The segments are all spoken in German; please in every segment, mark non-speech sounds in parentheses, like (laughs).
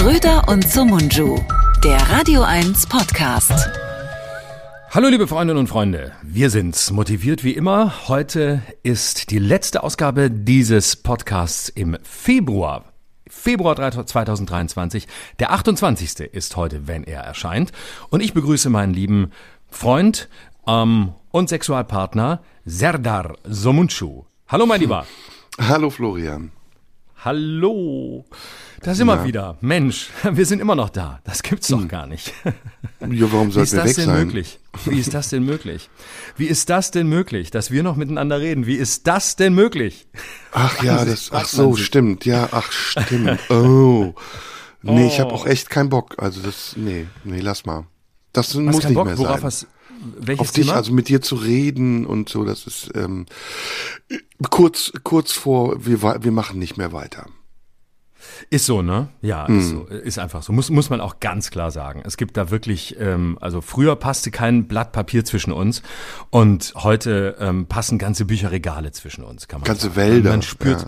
Schröder und Sumunju, der Radio 1 Podcast. Hallo liebe Freundinnen und Freunde, wir sind's, motiviert wie immer. Heute ist die letzte Ausgabe dieses Podcasts im Februar. Februar 2023. Der 28. ist heute, wenn er erscheint. Und ich begrüße meinen lieben Freund ähm, und Sexualpartner Serdar Somuncu. Hallo mein Lieber. Hallo Florian. Hallo. Da sind wir wieder. Mensch, (laughs) wir sind immer noch da. Das gibt's doch Hm. gar nicht. (laughs) Ja, warum Wie sollten ist wir das weg denn sein? möglich? Wie ist das denn möglich? Wie ist das denn möglich, dass wir noch miteinander reden? Wie ist das denn möglich? Ach ja, das, ach so, stimmt. Ja, ach stimmt. Oh. Nee, ich habe Oh. auch echt keinen Bock. Also das, nee, nee, lass mal. Das Hast muss nicht Bock? mehr Worauf sein. hast, welches Auf dich, Thema? also mit dir zu reden und so, das ist ähm, kurz, kurz vor, wir, wir machen nicht mehr weiter. Ist so, ne? Ja, Hm. ist so. Ist einfach so. Muss, muss man auch ganz klar sagen. Es gibt da wirklich, ähm, also früher passte kein Blatt Papier zwischen uns und heute ähm, passen ganze Bücherregale zwischen uns, kann man Ganze sagen. Wälder, Man spürt, ja.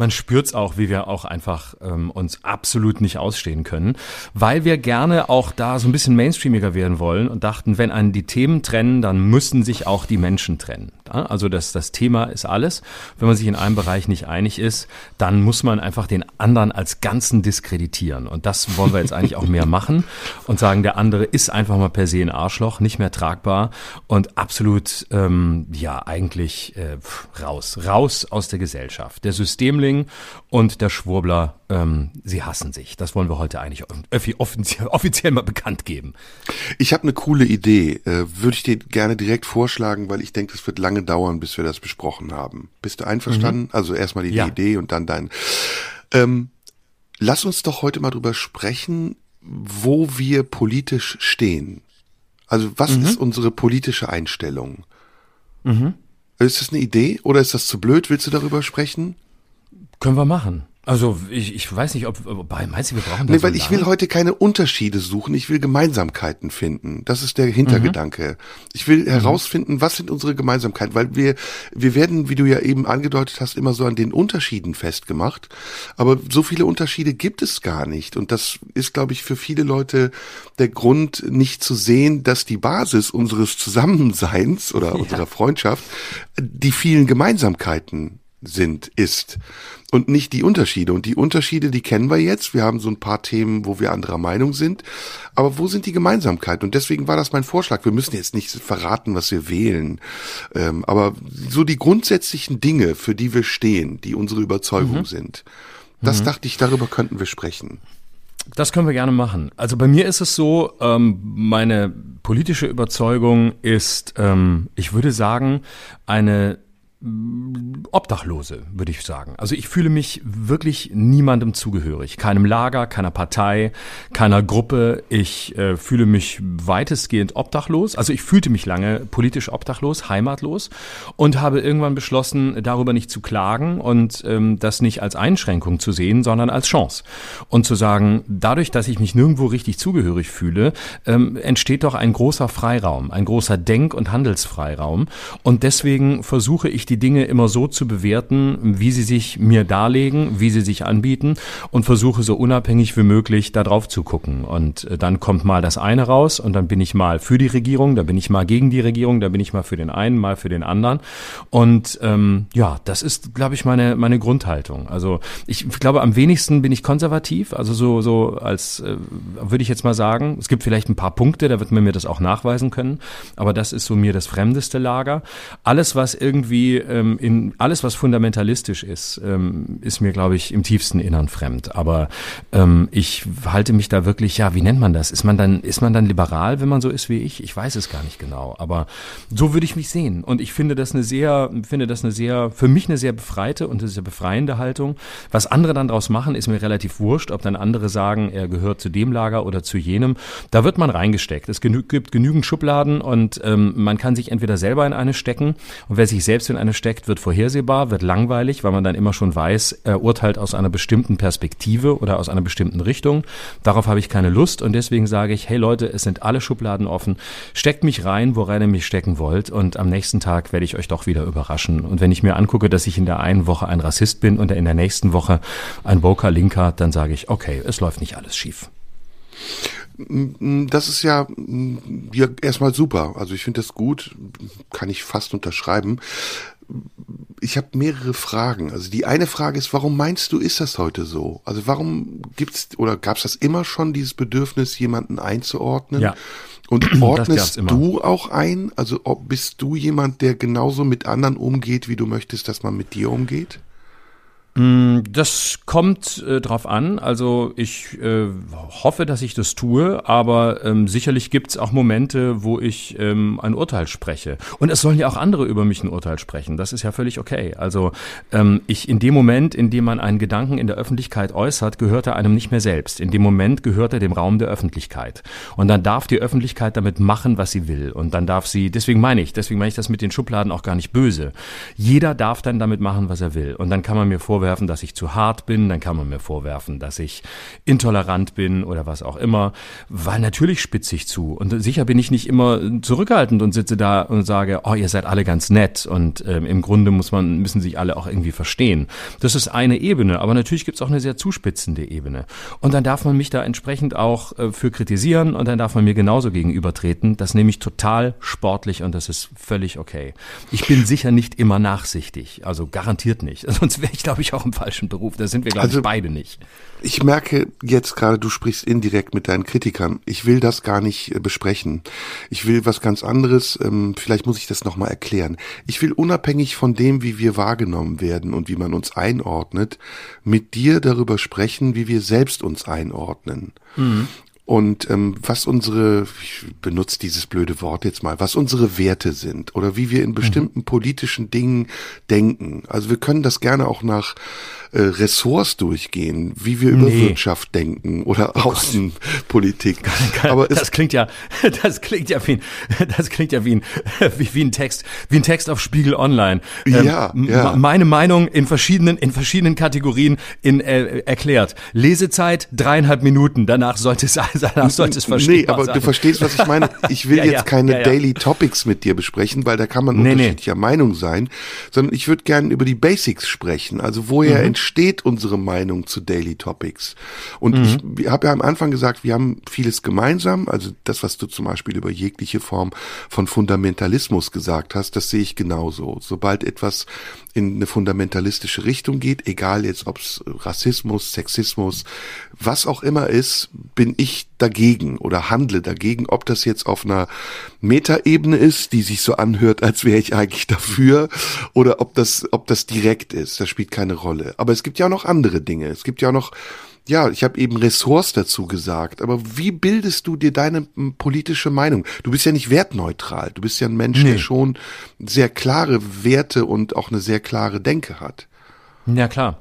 Man spürt's auch, wie wir auch einfach ähm, uns absolut nicht ausstehen können, weil wir gerne auch da so ein bisschen mainstreamiger werden wollen und dachten, wenn einen die Themen trennen, dann müssen sich auch die Menschen trennen. Also das, das Thema ist alles. Wenn man sich in einem Bereich nicht einig ist, dann muss man einfach den anderen als Ganzen diskreditieren. Und das wollen wir jetzt eigentlich auch mehr machen und sagen, der andere ist einfach mal per se ein Arschloch, nicht mehr tragbar und absolut, ähm, ja, eigentlich äh, raus, raus aus der Gesellschaft. Der Systemling und der Schwurbler, ähm, sie hassen sich. Das wollen wir heute eigentlich offi- offiziell, (laughs) offiziell mal bekannt geben. Ich habe eine coole Idee. Äh, Würde ich dir gerne direkt vorschlagen, weil ich denke, es wird lange dauern, bis wir das besprochen haben. Bist du einverstanden? Also erstmal die Ja. Idee und dann dein. Ähm, lass uns doch heute mal drüber sprechen, wo wir politisch stehen. Also was ist unsere politische Einstellung? Ist das eine Idee oder ist das zu blöd? Willst du darüber sprechen? Können wir machen. Also ich, ich weiß nicht, ob, wobei, meinst du, wir brauchen da Nee, so weil ich will heute keine Unterschiede suchen, ich will Gemeinsamkeiten finden. Das ist der Hintergedanke. Ich will herausfinden, was sind unsere Gemeinsamkeiten, weil wir, wir werden, wie du ja eben angedeutet hast, immer so an den Unterschieden festgemacht. Aber so viele Unterschiede gibt es gar nicht. Und das ist, glaube ich, für viele Leute der Grund, nicht zu sehen, dass die Basis unseres Zusammenseins oder (laughs) unserer Freundschaft die vielen Gemeinsamkeiten sind, ist und nicht die Unterschiede. Und die Unterschiede, die kennen wir jetzt. Wir haben so ein paar Themen, wo wir anderer Meinung sind. Aber wo sind die Gemeinsamkeiten? Und deswegen war das mein Vorschlag. Wir müssen jetzt nicht verraten, was wir wählen. Ähm, aber so die grundsätzlichen Dinge, für die wir stehen, die unsere Überzeugung sind. Das dachte ich, darüber könnten wir sprechen. Das können wir gerne machen. Also bei mir ist es so, ähm, meine politische Überzeugung ist, ähm, ich würde sagen, eine Obdachlose, würde ich sagen. Also ich fühle mich wirklich niemandem zugehörig. Keinem Lager, keiner Partei, keiner Gruppe. Ich äh, fühle mich weitestgehend obdachlos. Also ich fühlte mich lange politisch obdachlos, heimatlos und habe irgendwann beschlossen, darüber nicht zu klagen und ähm, das nicht als Einschränkung zu sehen, sondern als Chance. Und zu sagen, dadurch, dass ich mich nirgendwo richtig zugehörig fühle, ähm, entsteht doch ein großer Freiraum, ein großer Denk- und Handelsfreiraum. Und deswegen versuche ich die Dinge immer so zu bewerten, wie sie sich mir darlegen, wie sie sich anbieten und versuche so unabhängig wie möglich da drauf zu gucken. Und äh, dann kommt mal das eine raus und dann bin ich mal für die Regierung, da bin ich mal gegen die Regierung, da bin ich mal für den einen, mal für den anderen. Und ähm, ja, das ist, glaube ich, meine, meine Grundhaltung. Also ich glaube, am wenigsten bin ich konservativ, also so, so als, äh, würde ich jetzt mal sagen, es gibt vielleicht ein paar Punkte, da wird man mir das auch nachweisen können, aber das ist so mir das fremdeste Lager. Alles, was irgendwie ähm, in alles, was fundamentalistisch ist, ähm, ist mir, glaube ich, im tiefsten Innern fremd. Aber ähm, ich halte mich da wirklich, ja, wie nennt man das? Ist man dann, ist man dann liberal, wenn man so ist wie ich? Ich weiß es gar nicht genau. Aber so würde ich mich sehen. Und ich finde das eine sehr, finde das eine sehr, für mich eine sehr befreite und eine sehr befreiende Haltung. Was andere dann draus machen, ist mir relativ wurscht, ob dann andere sagen, er gehört zu dem Lager oder zu jenem. Da wird man reingesteckt. Es genü gibt genügend Schubladen und ähm, man kann sich entweder selber in eine stecken und wer sich selbst in eine Schublade steckt, wird vorhersehbar, wird langweilig, weil man dann immer schon weiß, er urteilt aus einer bestimmten Perspektive oder aus einer bestimmten Richtung. Darauf habe ich keine Lust und deswegen sage ich, hey Leute, es sind alle Schubladen offen. Steckt mich rein, worein ihr mich stecken wollt und am nächsten Tag werde ich euch doch wieder überraschen. Und wenn ich mir angucke, dass ich in der einen Woche ein Rassist bin und in der nächsten Woche ein Woker Linker, dann sage ich, okay, es läuft nicht alles schief. Das ist ja, ja erstmal super. Also ich finde das gut, kann ich fast unterschreiben. Ich habe mehrere Fragen. Also die eine Frage ist, warum meinst du, ist das heute so? Also warum gibt's oder gab es das immer schon, dieses Bedürfnis, jemanden einzuordnen? Ja. Und ordnest du auch ein? Also ob, bist du jemand, der genauso mit anderen umgeht, wie du möchtest, dass man mit dir umgeht? Mm, das kommt äh, drauf an. Also ich äh, hoffe, dass ich das tue, aber ähm, sicherlich gibt es auch Momente, wo ich ähm, ein Urteil spreche. Und es sollen ja auch andere über mich ein Urteil sprechen. Das ist ja völlig okay. Also ähm, ich in dem Moment, in dem man einen Gedanken in der Öffentlichkeit äußert, gehört er einem nicht mehr selbst. In dem Moment gehört er dem Raum der Öffentlichkeit. Und dann darf die Öffentlichkeit damit machen, was sie will. Und dann darf sie, deswegen meine ich, deswegen meine ich das mit den Schubladen auch gar nicht böse. Jeder darf dann damit machen, was er will. Und dann kann man mir vor vorwerfen, dass ich zu hart bin, dann kann man mir vorwerfen, dass ich intolerant bin oder was auch immer, weil natürlich spitze ich zu. Und sicher bin ich nicht immer zurückhaltend und sitze da und sage, oh, ihr seid alle ganz nett und ähm, im Grunde muss man, müssen sich alle auch irgendwie verstehen. Das ist eine Ebene, aber natürlich gibt es auch eine sehr zuspitzende Ebene. Und dann darf man mich da entsprechend auch äh, für kritisieren und dann darf man mir genauso gegenübertreten. Das nehme ich total sportlich und das ist völlig okay. Ich bin sicher nicht immer nachsichtig, also garantiert nicht. (laughs) Sonst wäre ich, glaube ich, ich auch im falschen Beruf. Da sind wir, glaube also, ich, beide nicht. Ich merke jetzt gerade, du sprichst indirekt mit deinen Kritikern. Ich will das gar nicht äh, besprechen. Ich will was ganz anderes. Ähm, vielleicht muss ich das nochmal erklären. Ich will unabhängig von dem, wie wir wahrgenommen werden und wie man uns einordnet, mit dir darüber sprechen, wie wir selbst uns einordnen. Mhm. Und ähm, was unsere, ich benutze dieses blöde Wort jetzt mal, was unsere Werte sind oder wie wir in bestimmten mhm. politischen Dingen denken. Also wir können das gerne auch nach äh, Ressorts durchgehen, wie wir über nee. Wirtschaft denken oder oh Außenpolitik. (laughs) Aber das klingt ja, (laughs) das klingt ja wie ein, (laughs) das klingt ja wie ein, wie, wie ein Text, wie ein Text auf Spiegel Online. Ähm, ja, ja. Meine Meinung in verschiedenen, in verschiedenen Kategorien in, äh, erklärt. Lesezeit dreieinhalb Minuten. Danach sollte es, danach sollte es verstehen. Nee, aber sein. du verstehst, was ich meine. Ich will ja, jetzt keine ja, Daily Topics mit dir besprechen, weil da kann man nee, unterschiedlicher nee. Meinung sein, sondern ich würde gerne über die Basics sprechen. Also woher mhm entsteht unsere Meinung zu Daily Topics. Und mhm. ich habe ja am Anfang gesagt, wir haben vieles gemeinsam. Also das, was du zum Beispiel über jegliche Form von Fundamentalismus gesagt hast, das sehe ich genauso. Sobald etwas in eine fundamentalistische Richtung geht, egal jetzt ob es Rassismus, Sexismus, was auch immer ist, bin ich dagegen oder handle dagegen, ob das jetzt auf einer Metaebene ist, die sich so anhört, (laughs) als wäre ich eigentlich dafür, oder ob das, ob das direkt ist, das spielt keine Rolle. Aber es gibt ja auch noch andere Dinge. Es gibt ja auch noch ja, ich habe eben Ressorts dazu gesagt, aber wie bildest du dir deine politische Meinung? Du bist ja nicht wertneutral, du bist ja ein Mensch, nee. der schon sehr klare Werte und auch eine sehr klare Denke hat. Ja, klar.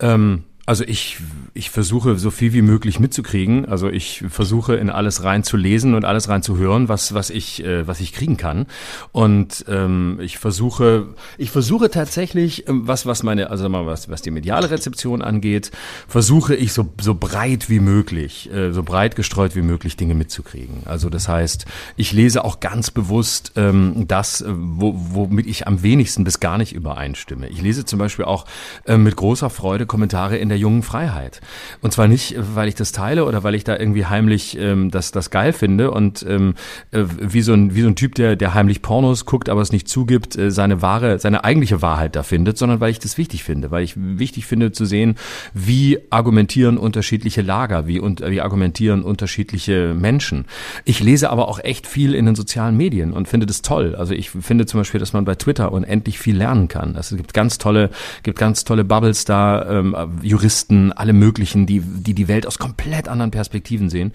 Ähm also ich, ich versuche so viel wie möglich mitzukriegen. Also ich versuche in alles rein zu lesen und alles rein zu hören, was, was ich, äh, was ich kriegen kann. Und ähm, ich versuche, ich versuche tatsächlich, ähm, was, was meine, also mal was, was die mediale Rezeption angeht, versuche ich so, so breit wie möglich, äh, so breit gestreut wie möglich Dinge mitzukriegen. Also das heißt, ich lese auch ganz bewusst ähm, das, äh, wo, womit ich am wenigsten bis gar nicht übereinstimme. Ich lese zum Beispiel auch äh, mit großer Freude Kommentare in der der jungen Freiheit. Und zwar nicht, weil ich das teile oder weil ich da irgendwie heimlich ähm, das, das geil finde und ähm, äh, wie, so ein, wie so ein Typ, der, der heimlich Pornos guckt, aber es nicht zugibt, äh, seine wahre, seine eigentliche Wahrheit da findet, sondern weil ich das wichtig finde, weil ich wichtig finde zu sehen, wie argumentieren unterschiedliche Lager, wie, und, wie argumentieren unterschiedliche Menschen. Ich lese aber auch echt viel in den sozialen Medien und finde das toll. Also ich finde zum Beispiel, dass man bei Twitter unendlich viel lernen kann. Also es gibt ganz tolle, gibt ganz tolle Bubbles da, ähm, Juristen Juristen, alle möglichen, die, die die Welt aus komplett anderen Perspektiven sehen.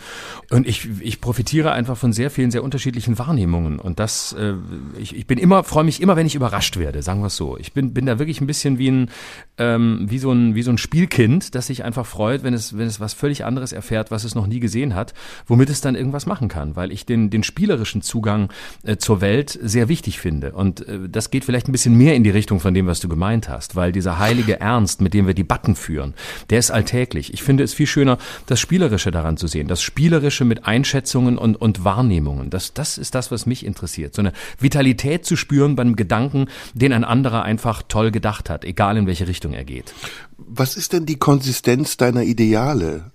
Und ich, ich profitiere einfach von sehr vielen, sehr unterschiedlichen Wahrnehmungen. Und das, äh, ich, ich bin immer, freue mich immer, wenn ich überrascht werde, sagen wir es so. Ich bin, bin da wirklich ein bisschen wie ein, ähm, wie so ein, wie so ein Spielkind, das sich einfach freut, wenn es, wenn es was völlig anderes erfährt, was es noch nie gesehen hat, womit es dann irgendwas machen kann, weil ich den, den spielerischen Zugang äh, zur Welt sehr wichtig finde. Und äh, das geht vielleicht ein bisschen mehr in die Richtung von dem, was du gemeint hast, weil dieser heilige Ernst, mit dem wir Debatten führen, der ist alltäglich. Ich finde es viel schöner, das Spielerische daran zu sehen, das Spielerische mit Einschätzungen und, und Wahrnehmungen. Das, das ist das, was mich interessiert. So eine Vitalität zu spüren beim Gedanken, den ein anderer einfach toll gedacht hat, egal in welche Richtung er geht. Was ist denn die Konsistenz deiner Ideale?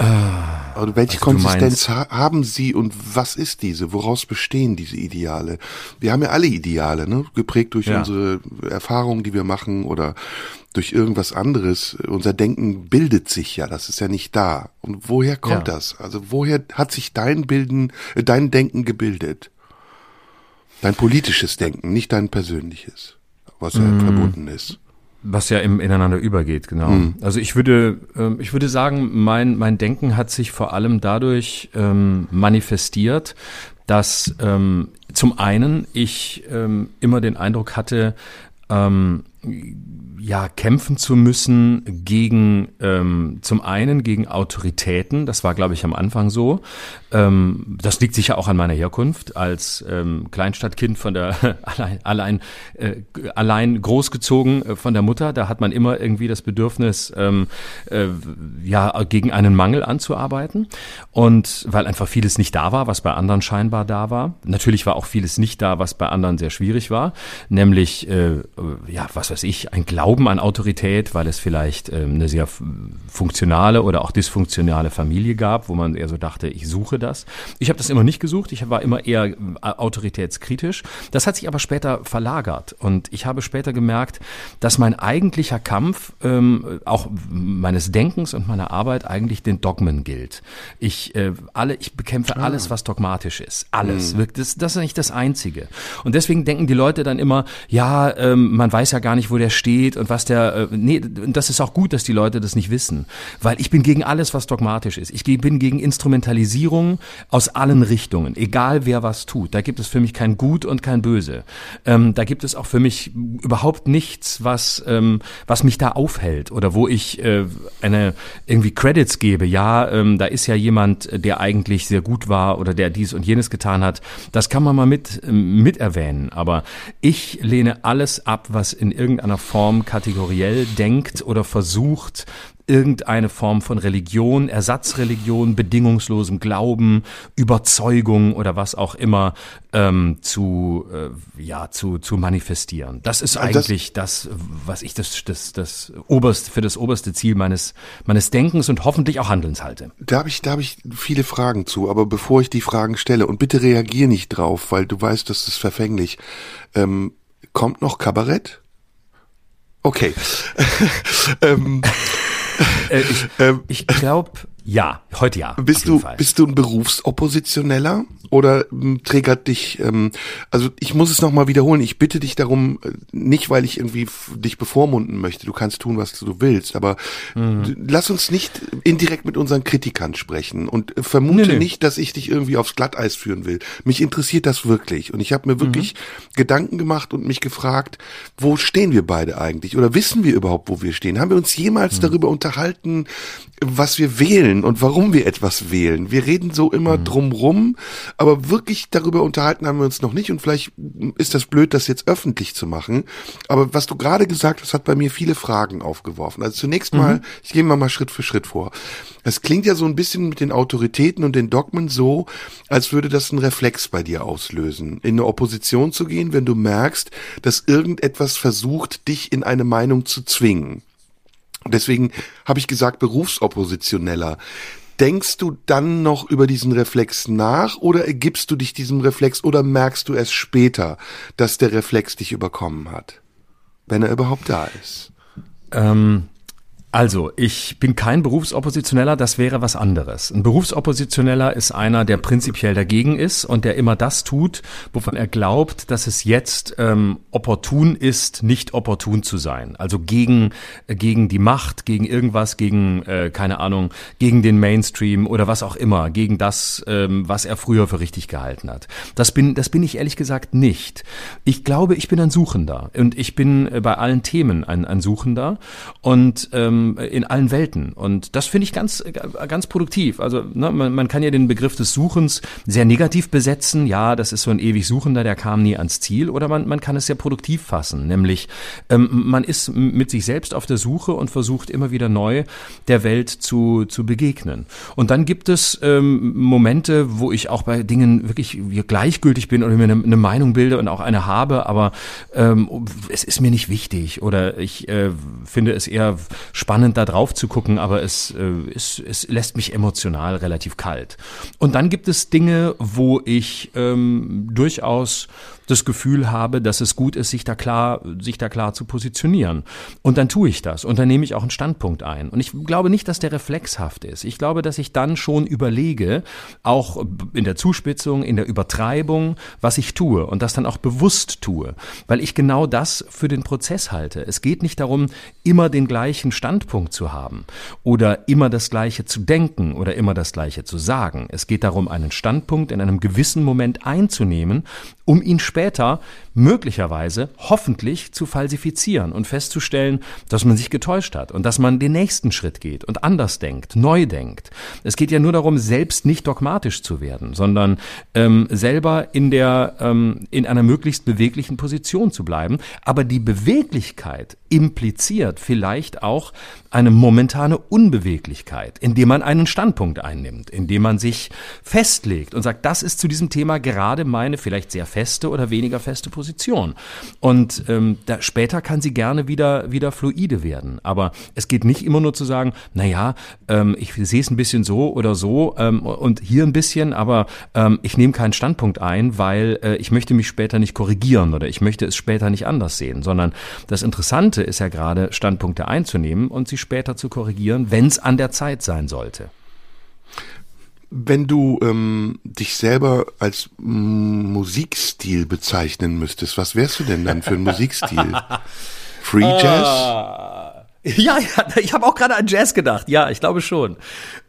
Oder welche Konsistenz ha haben sie und was ist diese? Woraus bestehen diese Ideale? Wir haben ja alle Ideale, ne? geprägt durch ja. unsere Erfahrungen, die wir machen oder durch irgendwas anderes. Unser Denken bildet sich ja, das ist ja nicht da. Und woher kommt ja. das? Also woher hat sich dein Bilden, äh, dein Denken gebildet? Dein politisches Denken, nicht dein persönliches, was ja mm. verbunden ist. Was ja im, ineinander übergeht, genau. Mhm. Also ich würde, ähm, ich würde sagen, mein, mein Denken hat sich vor allem dadurch ähm, manifestiert, dass ähm, zum einen ich ähm, immer den Eindruck hatte, ähm, ja, kämpfen zu müssen gegen, ähm, zum einen gegen Autoritäten, das war, glaube ich, am Anfang so. Ähm, das liegt sicher auch an meiner Herkunft als ähm, Kleinstadtkind von der (laughs) allein, allein, äh, allein großgezogen äh, von der Mutter. Da hat man immer irgendwie das Bedürfnis, ähm, äh, ja, gegen einen Mangel anzuarbeiten. Und weil einfach vieles nicht da war, was bei anderen scheinbar da war. Natürlich war auch vieles nicht da, was bei anderen sehr schwierig war. Nämlich, äh, ja, was weiß ich, ein Glaube Glauben an Autorität, weil es vielleicht ähm, eine sehr funktionale oder auch dysfunktionale Familie gab, wo man eher so dachte, ich suche das. Ich habe das immer nicht gesucht, ich war immer eher äh, autoritätskritisch. Das hat sich aber später verlagert und ich habe später gemerkt, dass mein eigentlicher Kampf ähm, auch meines Denkens und meiner Arbeit eigentlich den Dogmen gilt. Ich äh, alle, ich bekämpfe ah. alles, was dogmatisch ist, alles. Mhm. Das, das ist nicht das Einzige. Und deswegen denken die Leute dann immer, ja, ähm, man weiß ja gar nicht, wo der steht und was der, äh, nee, das ist auch gut, dass die Leute das nicht wissen, weil ich bin gegen alles, was dogmatisch ist. Ich bin gegen Instrumentalisierung aus allen Richtungen, egal wer was tut. Da gibt es für mich kein Gut und kein Böse. Ähm, da gibt es auch für mich überhaupt nichts, was, ähm, was mich da aufhält oder wo ich äh, eine irgendwie Credits gebe. Ja, ähm, da ist ja jemand, der eigentlich sehr gut war oder der dies und jenes getan hat. Das kann man mal mit, mit erwähnen. Aber ich lehne alles ab, was in irgendeiner Form kategoriell denkt oder versucht, irgendeine Form von Religion, Ersatzreligion, bedingungslosem Glauben, Überzeugung oder was auch immer ähm, zu äh, ja zu zu manifestieren. Das ist eigentlich das, das, was ich das das das oberste für das oberste Ziel meines meines Denkens und hoffentlich auch Handelns halte. Da habe ich da habe ich viele Fragen zu, aber bevor ich die Fragen stelle und bitte reagier nicht drauf, weil du weißt, das ist verfänglich. Ähm, kommt noch Kabarett? Okay. (laughs) ähm, äh, ich ähm, ich glaube, ja, heute ja. Bist du, Fall. bist du ein Berufsoppositioneller oder ähm, trägert dich, ähm, also ich muss es nochmal wiederholen, ich bitte dich darum, äh, nicht weil ich irgendwie dich bevormunden möchte, du kannst tun, was du willst, aber mhm. lass uns nicht indirekt mit unseren Kritikern sprechen und äh, vermute nee, nee. nicht, dass ich dich irgendwie aufs Glatteis führen will. Mich interessiert das wirklich und ich habe mir wirklich mhm. Gedanken gemacht und mich gefragt, wo stehen wir beide eigentlich oder wissen wir überhaupt, wo wir stehen? Haben wir uns jemals mhm. darüber unterhalten, was wir wählen und warum wir etwas wählen. Wir reden so immer mhm. drumrum, aber wirklich darüber unterhalten haben wir uns noch nicht und vielleicht ist das blöd, das jetzt öffentlich zu machen. Aber was du gerade gesagt hast, hat bei mir viele Fragen aufgeworfen. Also zunächst mal, mhm. ich gehe mal mal Schritt für Schritt vor. Es klingt ja so ein bisschen mit den Autoritäten und den Dogmen so, als würde das einen Reflex bei dir auslösen, in eine Opposition zu gehen, wenn du merkst, dass irgendetwas versucht, dich in eine Meinung zu zwingen. Deswegen habe ich gesagt, Berufsoppositioneller. Denkst du dann noch über diesen Reflex nach oder ergibst du dich diesem Reflex oder merkst du erst später, dass der Reflex dich überkommen hat? Wenn er überhaupt da ist. Ähm, Also, ich bin kein Berufsoppositioneller, das wäre was anderes. Ein Berufsoppositioneller ist einer, der prinzipiell dagegen ist und der immer das tut, wovon er glaubt, dass es jetzt ähm, opportun ist, nicht opportun zu sein. Also gegen, äh, gegen die Macht, gegen irgendwas, gegen, äh, keine Ahnung, gegen den Mainstream oder was auch immer, gegen das, ähm, was er früher für richtig gehalten hat. Das bin, das bin ich ehrlich gesagt nicht. Ich glaube, ich bin ein Suchender und ich bin äh, bei allen Themen ein, ein Suchender und ähm, ähm, in allen Welten. Und das finde ich ganz, ganz produktiv. Also ne, man, man kann ja den Begriff des Suchens sehr negativ besetzen. Ja, das ist so ein ewig Suchender, der kam nie ans Ziel. Oder man, man kann es sehr produktiv fassen, nämlich ähm, man ist mit sich selbst auf der Suche und versucht immer wieder neu der Welt zu, zu begegnen. Und dann gibt es ähm, Momente, wo ich auch bei Dingen wirklich gleichgültig bin oder mir eine, eine Meinung bilde und auch eine habe, aber ähm, es ist mir nicht wichtig oder ich äh, finde es eher spannend spannend, da drauf zu gucken, aber es, äh, es, es lässt mich emotional relativ kalt. Und dann gibt es Dinge, wo ich ähm, durchaus das Gefühl habe, dass es gut ist, sich da klar, sich da klar zu positionieren. Und dann tue ich das und dann nehme ich auch einen Standpunkt ein. Und ich glaube nicht, dass der reflexhaft ist. Ich glaube, dass ich dann schon überlege, auch in der Zuspitzung, in der Übertreibung, was ich tue und das dann auch bewusst tue, weil ich genau das für den Prozess halte. Es geht nicht darum, immer den gleichen Standpunkt zu haben oder immer das Gleiche zu denken oder immer das Gleiche zu sagen. Es geht darum, einen Standpunkt in einem gewissen Moment einzunehmen, um ihn später möglicherweise hoffentlich zu falsifizieren und festzustellen, dass man sich getäuscht hat und dass man den nächsten Schritt geht und anders denkt, neu denkt. Es geht ja nur darum, selbst nicht dogmatisch zu werden, sondern ähm, selber in der ähm, in einer möglichst beweglichen Position zu bleiben. Aber die Beweglichkeit impliziert vielleicht auch eine momentane Unbeweglichkeit, indem man einen Standpunkt einnimmt, indem man sich festlegt und sagt, das ist zu diesem Thema gerade meine vielleicht sehr feste oder weniger feste Position. Und ähm, da, später kann sie gerne wieder, wieder fluide werden. Aber es geht nicht immer nur zu sagen, na ja, ähm, ich sehe es ein bisschen so oder so ähm, und hier ein bisschen, aber ähm, ich nehme keinen Standpunkt ein, weil äh, ich möchte mich später nicht korrigieren oder ich möchte es später nicht anders sehen, sondern das Interessante ist ja gerade, Standpunkte einzunehmen und sie später zu korrigieren, wenn es an der Zeit sein sollte. Wenn du ähm, dich selber als Musikstil bezeichnen müsstest, was wärst du denn dann für ein Musikstil? (laughs) Free Jazz? Ah. Ja, ja, ich habe auch gerade an Jazz gedacht. Ja, ich glaube schon.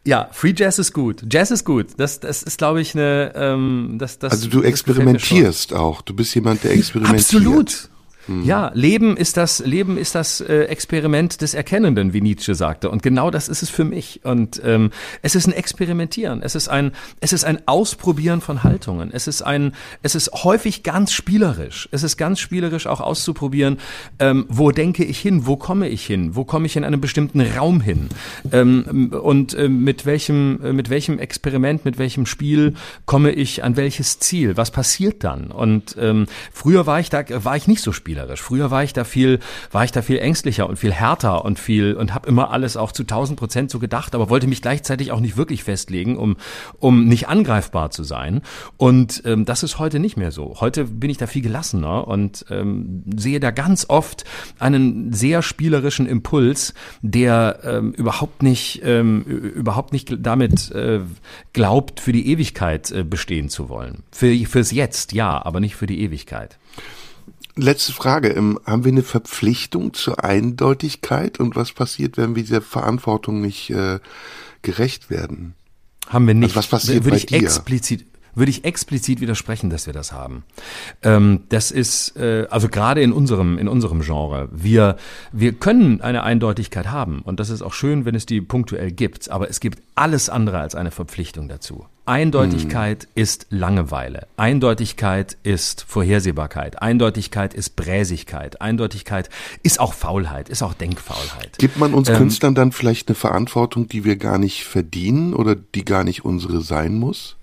Ja, Free Jazz ist gut. Jazz ist gut. Das, das ist, glaube ich, eine. Ähm, das, das, also du experimentierst auch. Du bist jemand, der (laughs) experimentiert. Absolut. Mhm. Ja, Leben ist das, Leben ist das äh, Experiment des Erkennenden, wie Nietzsche sagte. Und genau das ist es für mich. Und ähm, es ist ein Experimentieren. Es ist ein, es ist ein Ausprobieren von Haltungen. Es ist ein, es ist häufig ganz spielerisch. Es ist ganz spielerisch auch auszuprobieren, ähm, wo denke ich hin, wo komme ich hin, wo komme ich in einem bestimmten Raum hin ähm, und äh, mit welchem, äh, mit welchem Experiment, mit welchem Spiel komme ich an welches Ziel? Was passiert dann? Und ähm, früher war ich da, war ich nicht so spielerisch spielerisch. Früher war ich da viel, war ich da viel ängstlicher und viel härter und viel und habe immer alles auch zu 1000 Prozent so gedacht, aber wollte mich gleichzeitig auch nicht wirklich festlegen, um um nicht angreifbar zu sein. Und ähm, das ist heute nicht mehr so. Heute bin ich da viel gelassener und ähm, sehe da ganz oft einen sehr spielerischen Impuls, der ähm, überhaupt nicht ähm, überhaupt nicht damit äh, glaubt, für die Ewigkeit äh, bestehen zu wollen. Für fürs Jetzt ja, aber nicht für die Ewigkeit. Letzte Frage. Ähm, haben wir eine Verpflichtung zur Eindeutigkeit und was passiert, wenn wir dieser Verantwortung nicht äh, gerecht werden? Haben wir nicht. Also was passiert Würde bei ich dir? explizit würde ich explizit widersprechen, dass wir das haben. Ähm, das ist äh, also gerade in unserem in unserem Genre. Wir wir können eine Eindeutigkeit haben und das ist auch schön, wenn es die punktuell gibt. Aber es gibt alles andere als eine Verpflichtung dazu. Eindeutigkeit hm. ist Langeweile. Eindeutigkeit ist Vorhersehbarkeit. Eindeutigkeit ist Bräsigkeit. Eindeutigkeit ist auch Faulheit, ist auch Denkfaulheit. Gibt man uns ähm, Künstlern dann vielleicht eine Verantwortung, die wir gar nicht verdienen oder die gar nicht unsere sein muss?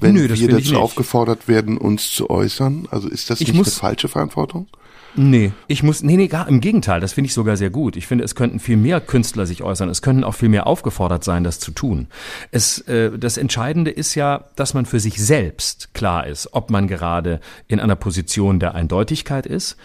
Wenn Nö, wir dazu aufgefordert werden, uns zu äußern, also ist das ich nicht muss, eine falsche Verantwortung? Nee, ich muss, nee, nee, gar im Gegenteil, das finde ich sogar sehr gut. Ich finde, es könnten viel mehr Künstler sich äußern, es könnten auch viel mehr aufgefordert sein, das zu tun. Es, äh, das Entscheidende ist ja, dass man für sich selbst klar ist, ob man gerade in einer Position der Eindeutigkeit ist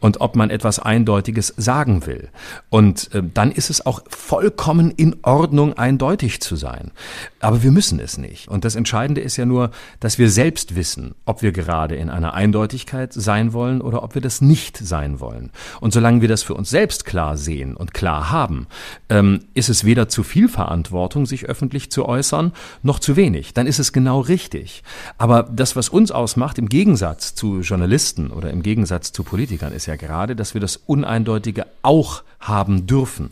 und ob man etwas Eindeutiges sagen will. Und äh, dann ist es auch vollkommen in Ordnung, eindeutig zu sein. Aber wir müssen es nicht. Und das Entscheidende ist ja nur, dass wir selbst wissen, ob wir gerade in einer Eindeutigkeit sein wollen oder ob wir das nicht sein wollen. Und solange wir das für uns selbst klar sehen und klar haben, ähm, ist es weder zu viel Verantwortung, sich öffentlich zu äußern, noch zu wenig. Dann ist es genau richtig. Aber das, was uns ausmacht, im Gegensatz zu Journalisten oder im Gegensatz zu Politikern, ist ja gerade, dass wir das Uneindeutige auch haben dürfen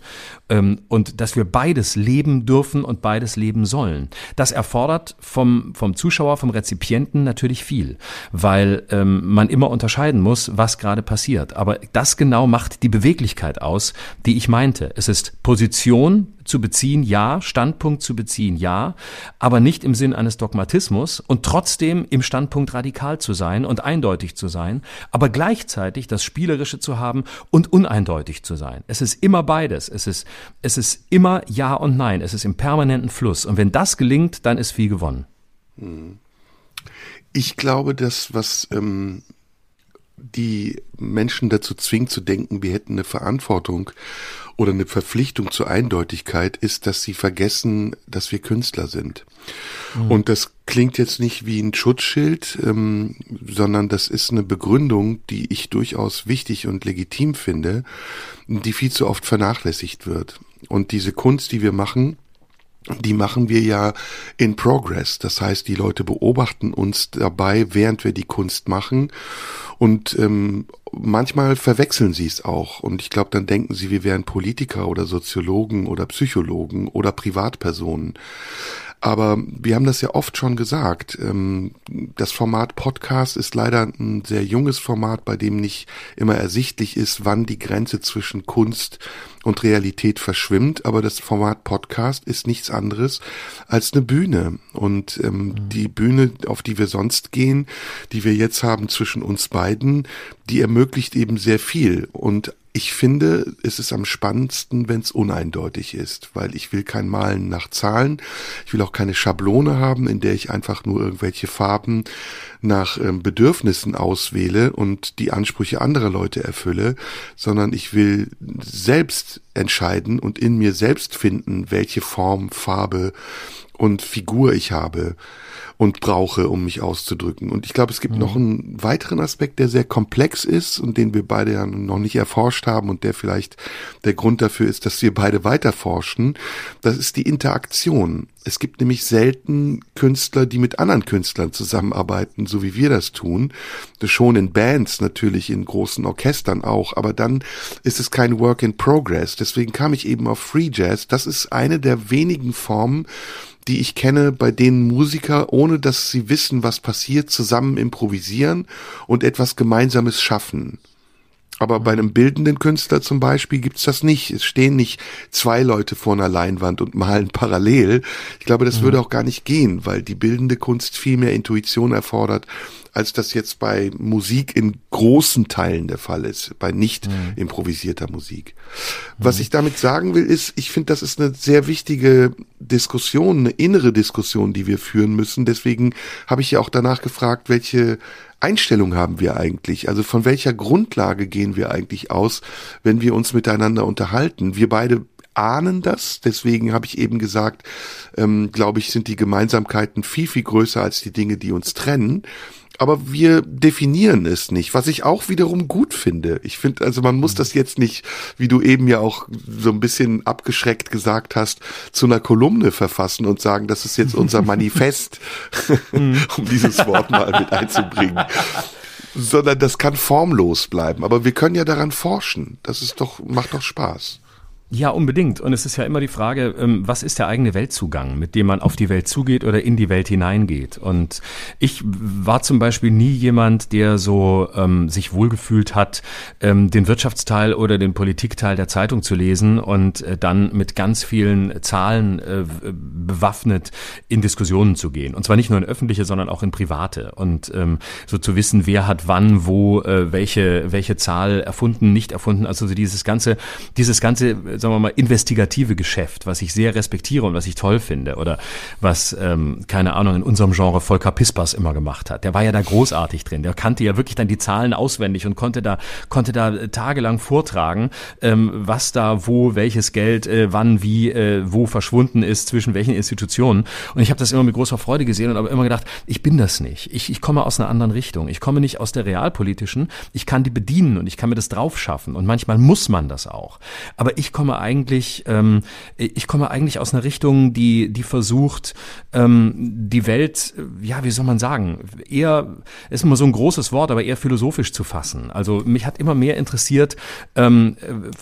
ähm, und dass wir beides leben dürfen und beides leben sollen. Das erfordert vom, vom Zuschauer, vom Rezipienten natürlich viel, weil ähm, man immer unterscheiden muss, was gerade passiert. Aber das genau macht die Beweglichkeit aus, die ich meinte. Es ist Position, zu beziehen, ja, Standpunkt zu beziehen, ja, aber nicht im Sinn eines Dogmatismus und trotzdem im Standpunkt radikal zu sein und eindeutig zu sein, aber gleichzeitig das Spielerische zu haben und uneindeutig zu sein. Es ist immer beides. Es ist, es ist immer Ja und Nein. Es ist im permanenten Fluss. Und wenn das gelingt, dann ist viel gewonnen. Ich glaube, dass was ähm, die Menschen dazu zwingt zu denken, wir hätten eine Verantwortung oder eine Verpflichtung zur Eindeutigkeit ist, dass sie vergessen, dass wir Künstler sind. Mhm. Und das klingt jetzt nicht wie ein Schutzschild, ähm, sondern das ist eine Begründung, die ich durchaus wichtig und legitim finde, die viel zu oft vernachlässigt wird. Und diese Kunst, die wir machen, die machen wir ja in Progress. Das heißt, die Leute beobachten uns dabei, während wir die Kunst machen. Und ähm, manchmal verwechseln sie es auch. Und ich glaube, dann denken sie, wir wären Politiker oder Soziologen oder Psychologen oder Privatpersonen. Aber wir haben das ja oft schon gesagt. Ähm, das Format Podcast ist leider ein sehr junges Format, bei dem nicht immer ersichtlich ist, wann die Grenze zwischen Kunst und Realität verschwimmt. Aber das Format Podcast ist nichts anderes als eine Bühne. Und ähm, mhm. die Bühne, auf die wir sonst gehen, die wir jetzt haben zwischen uns beiden, die ermöglicht eben sehr viel. Und ich finde, es ist am spannendsten, wenn es uneindeutig ist, weil ich will kein Malen nach Zahlen. Ich will auch keine Schablone haben, in der ich einfach nur irgendwelche Farben nach ähm, Bedürfnissen auswähle und die Ansprüche anderer Leute erfülle, sondern ich will selbst entscheiden und in mir selbst finden, welche Form, Farbe und Figur ich habe und brauche, um mich auszudrücken. Und ich glaube, es gibt mhm. noch einen weiteren Aspekt, der sehr komplex ist und den wir beide ja noch nicht erforscht haben und der vielleicht der Grund dafür ist, dass wir beide weiter forschen. Das ist die Interaktion. Es gibt nämlich selten Künstler, die mit anderen Künstlern zusammenarbeiten, so wie wir das tun. Das schon in Bands natürlich, in großen Orchestern auch, aber dann ist es kein Work in Progress. Deswegen kam ich eben auf Free Jazz. Das ist eine der wenigen Formen, die ich kenne, bei denen Musiker, ohne dass sie wissen, was passiert, zusammen improvisieren und etwas Gemeinsames schaffen. Aber bei einem bildenden Künstler zum Beispiel gibt's das nicht. Es stehen nicht zwei Leute vor einer Leinwand und malen parallel. Ich glaube, das mhm. würde auch gar nicht gehen, weil die bildende Kunst viel mehr Intuition erfordert, als das jetzt bei Musik in großen Teilen der Fall ist, bei nicht mhm. improvisierter Musik. Was mhm. ich damit sagen will, ist, ich finde, das ist eine sehr wichtige Diskussion, eine innere Diskussion, die wir führen müssen. Deswegen habe ich ja auch danach gefragt, welche Einstellung haben wir eigentlich? Also von welcher Grundlage gehen wir eigentlich aus, wenn wir uns miteinander unterhalten? Wir beide ahnen das, deswegen habe ich eben gesagt, ähm, glaube ich, sind die Gemeinsamkeiten viel, viel größer als die Dinge, die uns trennen aber wir definieren es nicht, was ich auch wiederum gut finde. Ich finde, also man muss das jetzt nicht, wie du eben ja auch so ein bisschen abgeschreckt gesagt hast, zu einer Kolumne verfassen und sagen, das ist jetzt unser (laughs) Manifest, mhm. um dieses Wort mal mit einzubringen. Sondern das kann formlos bleiben. Aber wir können ja daran forschen. Das ist doch, macht doch Spaß. Ja, unbedingt. Und es ist ja immer die Frage, ähm, was ist der eigene Weltzugang, mit dem man auf die Welt zugeht oder in die Welt hineingeht? Und ich war zum Beispiel nie jemand, der so ähm, sich wohlgefühlt hat, ähm, den Wirtschaftsteil oder den Politikteil der Zeitung zu lesen und äh, dann mit ganz vielen Zahlen äh, bewaffnet in Diskussionen zu gehen. Und zwar nicht nur in öffentliche, sondern auch in private. Und ähm, so zu wissen, wer hat wann, wo, äh, welche, welche Zahl erfunden, nicht erfunden. Also so dieses ganze, dieses ganze sagen wir mal, investigative Geschäft, was ich sehr respektiere und was ich toll finde oder was, ähm, keine Ahnung, in unserem Genre Volker Pispers immer gemacht hat. Der war ja da großartig drin. Der kannte ja wirklich dann die Zahlen auswendig und konnte da, konnte da tagelang vortragen, ähm, was da, wo, welches Geld, äh, wann, wie, äh, wo verschwunden ist, zwischen welchen Institutionen. Und ich habe das immer mit großer Freude gesehen und habe immer gedacht, ich bin das nicht. Ich, ich komme aus einer anderen Richtung. Ich komme nicht aus der realpolitischen. Ich kann die bedienen und ich kann mir das drauf schaffen. Und manchmal muss man das auch. Aber ich komme komme eigentlich, ähm, ich komme eigentlich aus einer Richtung, die, die versucht, ähm, die Welt, ja, wie soll man sagen, eher, ist immer so ein großes Wort, aber eher philosophisch zu fassen. Also mich hat immer mehr interessiert, ähm,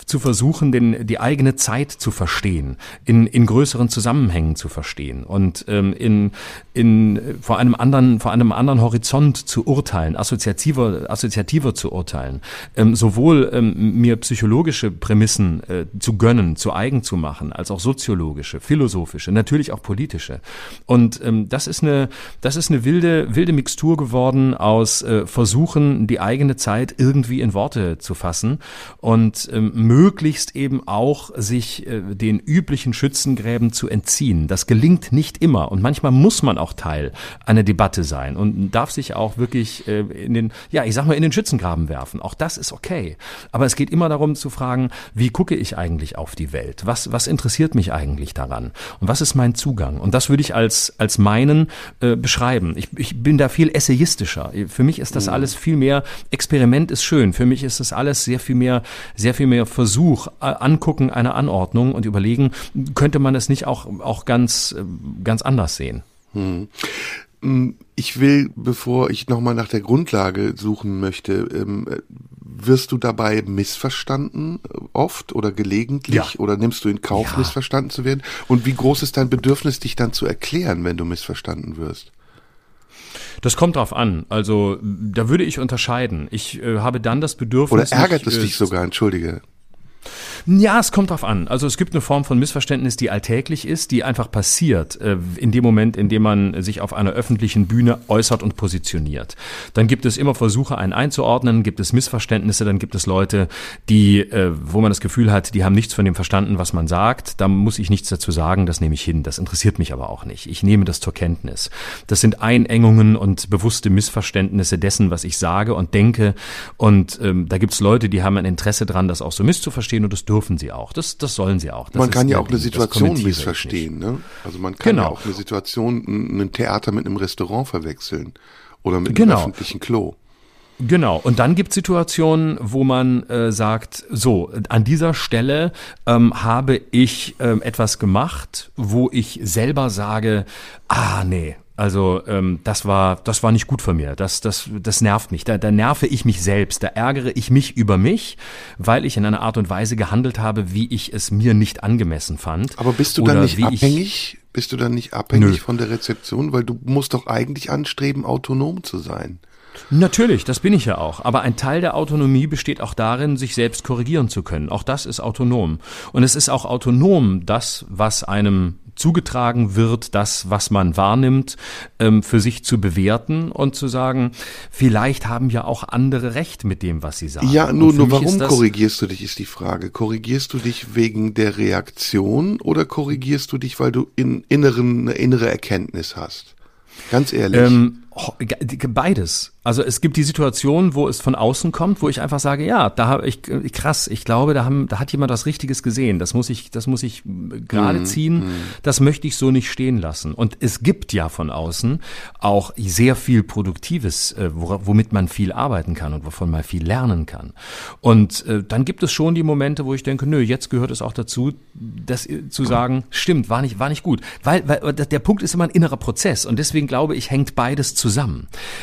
zu versuchen, den, die eigene Zeit zu verstehen, in, in größeren Zusammenhängen zu verstehen und ähm, in, in, vor einem anderen, vor einem anderen Horizont zu urteilen, assoziativer, assoziativer zu urteilen, ähm, sowohl ähm, mir psychologische Prämissen äh, zu gönnen, zu eigen zu machen, als auch soziologische, philosophische, natürlich auch politische. Und ähm, das ist eine, das ist eine wilde, wilde Mixtur geworden aus äh, Versuchen, die eigene Zeit irgendwie in Worte zu fassen und ähm, möglichst eben auch sich äh, den üblichen Schützengräben zu entziehen. Das gelingt nicht immer und manchmal muss man auch Teil einer Debatte sein und darf sich auch wirklich äh, in den, ja, ich sag mal, in den Schützengraben werfen. Auch das ist okay. Aber es geht immer darum zu fragen, wie gucke ich eigentlich eigentlich auf die Welt? Was, was interessiert mich eigentlich daran? Und was ist mein Zugang? Und das würde ich als, als meinen äh, beschreiben. Ich, ich bin da viel essayistischer. Für mich ist das mhm. alles viel mehr, Experiment ist schön. Für mich ist das alles sehr viel mehr, sehr viel mehr Versuch, äh, Angucken einer Anordnung und überlegen, könnte man es nicht auch, auch ganz, äh, ganz anders sehen? Mhm. Ich will, bevor ich nochmal nach der Grundlage suchen möchte, ähm, wirst du dabei missverstanden äh, oft oder gelegentlich ja. oder nimmst du in Kauf, ja. missverstanden zu werden? Und wie groß ist dein Bedürfnis, dich dann zu erklären, wenn du missverstanden wirst? Das kommt drauf an. Also da würde ich unterscheiden. Ich äh, habe dann das Bedürfnis. Oder ärgert mich, es äh, dich sogar, entschuldige. Ja, es kommt drauf an. Also es gibt eine Form von Missverständnis, die alltäglich ist, die einfach passiert äh, in dem Moment, in dem man sich auf einer öffentlichen Bühne äußert und positioniert. Dann gibt es immer Versuche, einen einzuordnen, gibt es Missverständnisse, dann gibt es Leute, die, äh, wo man das Gefühl hat, die haben nichts von dem verstanden, was man sagt. Da muss ich nichts dazu sagen, das nehme ich hin. Das interessiert mich aber auch nicht. Ich nehme das zur Kenntnis. Das sind Einengungen und bewusste Missverständnisse dessen, was ich sage und denke. Und ähm, da gibt es Leute, die haben ein Interesse dran, das auch so misszuverstehen und das dürfen sie auch. Das, das sollen sie auch. Das man kann ja auch eine Situation missverstehen. Ne? Also man kann genau. ja auch eine Situation, ein Theater mit einem Restaurant verwechseln oder mit einem genau. öffentlichen Klo. Genau, und dann gibt es Situationen, wo man äh, sagt, so, an dieser Stelle ähm, habe ich ähm, etwas gemacht, wo ich selber sage, ah nee, also ähm, das war das war nicht gut von mir. Das das das nervt mich. Da, da nerve ich mich selbst. Da ärgere ich mich über mich, weil ich in einer Art und Weise gehandelt habe, wie ich es mir nicht angemessen fand. Aber bist du dann nicht abhängig? Bist du dann nicht abhängig Nö. von der Rezeption, weil du musst doch eigentlich anstreben, autonom zu sein. Natürlich, das bin ich ja auch. Aber ein Teil der Autonomie besteht auch darin, sich selbst korrigieren zu können. Auch das ist autonom. Und es ist auch autonom, das, was einem zugetragen wird, das, was man wahrnimmt, ähm, für sich zu bewerten und zu sagen, vielleicht haben ja auch andere Recht mit dem, was sie sagen. Ja, nur, nur warum korrigierst du dich, ist die Frage. Korrigierst du dich wegen der Reaktion oder korrigierst du dich, weil du in inneren, eine innere Erkenntnis hast? Ganz ehrlich. Ähm, beides. Also es gibt die Situation, wo es von außen kommt, wo ich einfach sage, ja, da habe ich krass, ich glaube, da haben, da hat jemand was Richtiges gesehen. Das muss ich, das muss ich gerade mm, ziehen. Mm. Das möchte ich so nicht stehen lassen. Und es gibt ja von außen auch sehr viel Produktives, äh, womit man viel arbeiten kann und wovon man viel lernen kann. Und äh, dann gibt es schon die Momente, wo ich denke, nö, jetzt gehört es auch dazu, das äh, zu sagen, stimmt, war nicht, war nicht gut, weil, weil der Punkt ist immer ein innerer Prozess und deswegen glaube ich, hängt beides zusammen.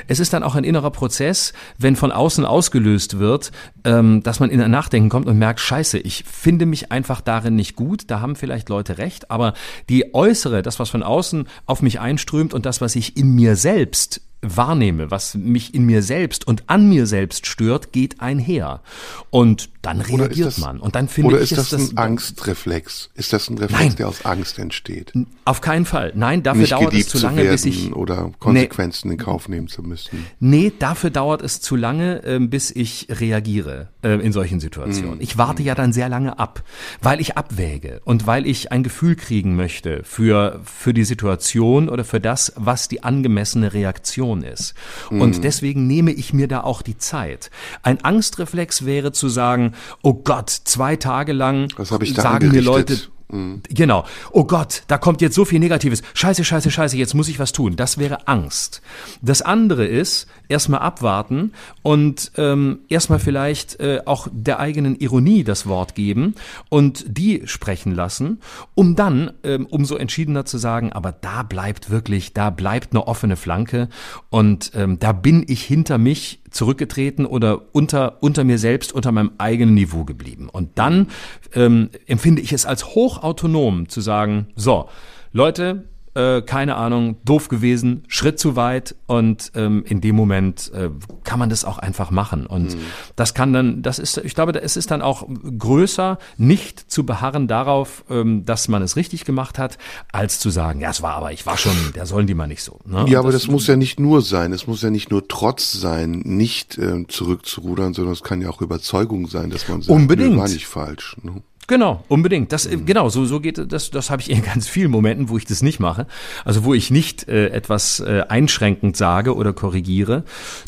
Es ist dann auch ein innerer Prozess, wenn von außen ausgelöst wird, ähm, dass man in ein Nachdenken kommt und merkt, scheiße, ich finde mich einfach darin nicht gut, da haben vielleicht Leute recht, aber die äußere, das, was von außen auf mich einströmt und das, was ich in mir selbst wahrnehme, was mich in mir selbst und an mir selbst stört, geht einher. Und dann reagiert das, man. Und dann finde oder ich, ist das, das ein Angstreflex? Ist das ein Reflex, nein, der aus Angst entsteht? Auf keinen Fall. Nein, dafür dauert es zu lange, zu bis ich oder Konsequenzen nee, in Kauf nehmen zu müssen. Nee, dafür dauert es zu lange, äh, bis ich reagiere äh, in solchen Situationen. Mm. Ich warte mm. ja dann sehr lange ab, weil ich abwäge und weil ich ein Gefühl kriegen möchte für für die Situation oder für das, was die angemessene Reaktion ist. Mm. Und deswegen nehme ich mir da auch die Zeit. Ein Angstreflex wäre zu sagen, oh Gott, zwei Tage lang sagen mir Leute, Mhm. Genau. Oh Gott, da kommt jetzt so viel Negatives. Scheiße, scheiße, scheiße, jetzt muss ich was tun. Das wäre Angst. Das andere ist, erstmal abwarten und ähm, erstmal vielleicht äh, auch der eigenen Ironie das Wort geben und die sprechen lassen, um dann ähm, umso entschiedener zu sagen, aber da bleibt wirklich, da bleibt eine offene Flanke und ähm, da bin ich hinter mich zurückgetreten oder unter, unter mir selbst, unter meinem eigenen Niveau geblieben. Und dann ähm, empfinde ich es als hochautonom zu sagen, so, Leute, äh, keine Ahnung, doof gewesen, Schritt zu weit und ähm, in dem Moment äh, kann man das auch einfach machen. Und mhm. das kann dann, das ist, ich glaube, es ist dann auch größer, nicht zu beharren darauf, ähm, dass man es richtig gemacht hat, als zu sagen, ja, es war aber, ich war schon, der sollen die mal nicht so. Ne? Ja, aber das, das, muss ja nicht nur sein, es muss ja nicht nur Trotz sein, nicht äh, zurückzurudern, sondern es kann ja auch Überzeugung sein, dass man sagt, unbedingt. war nicht falsch. Ne? Genau, unbedingt. Das mhm. genau so so geht das. Das habe ich in ganz vielen Momenten, wo ich das nicht mache. Also wo ich nicht äh, etwas äh, einschränkend sage oder korrigiere.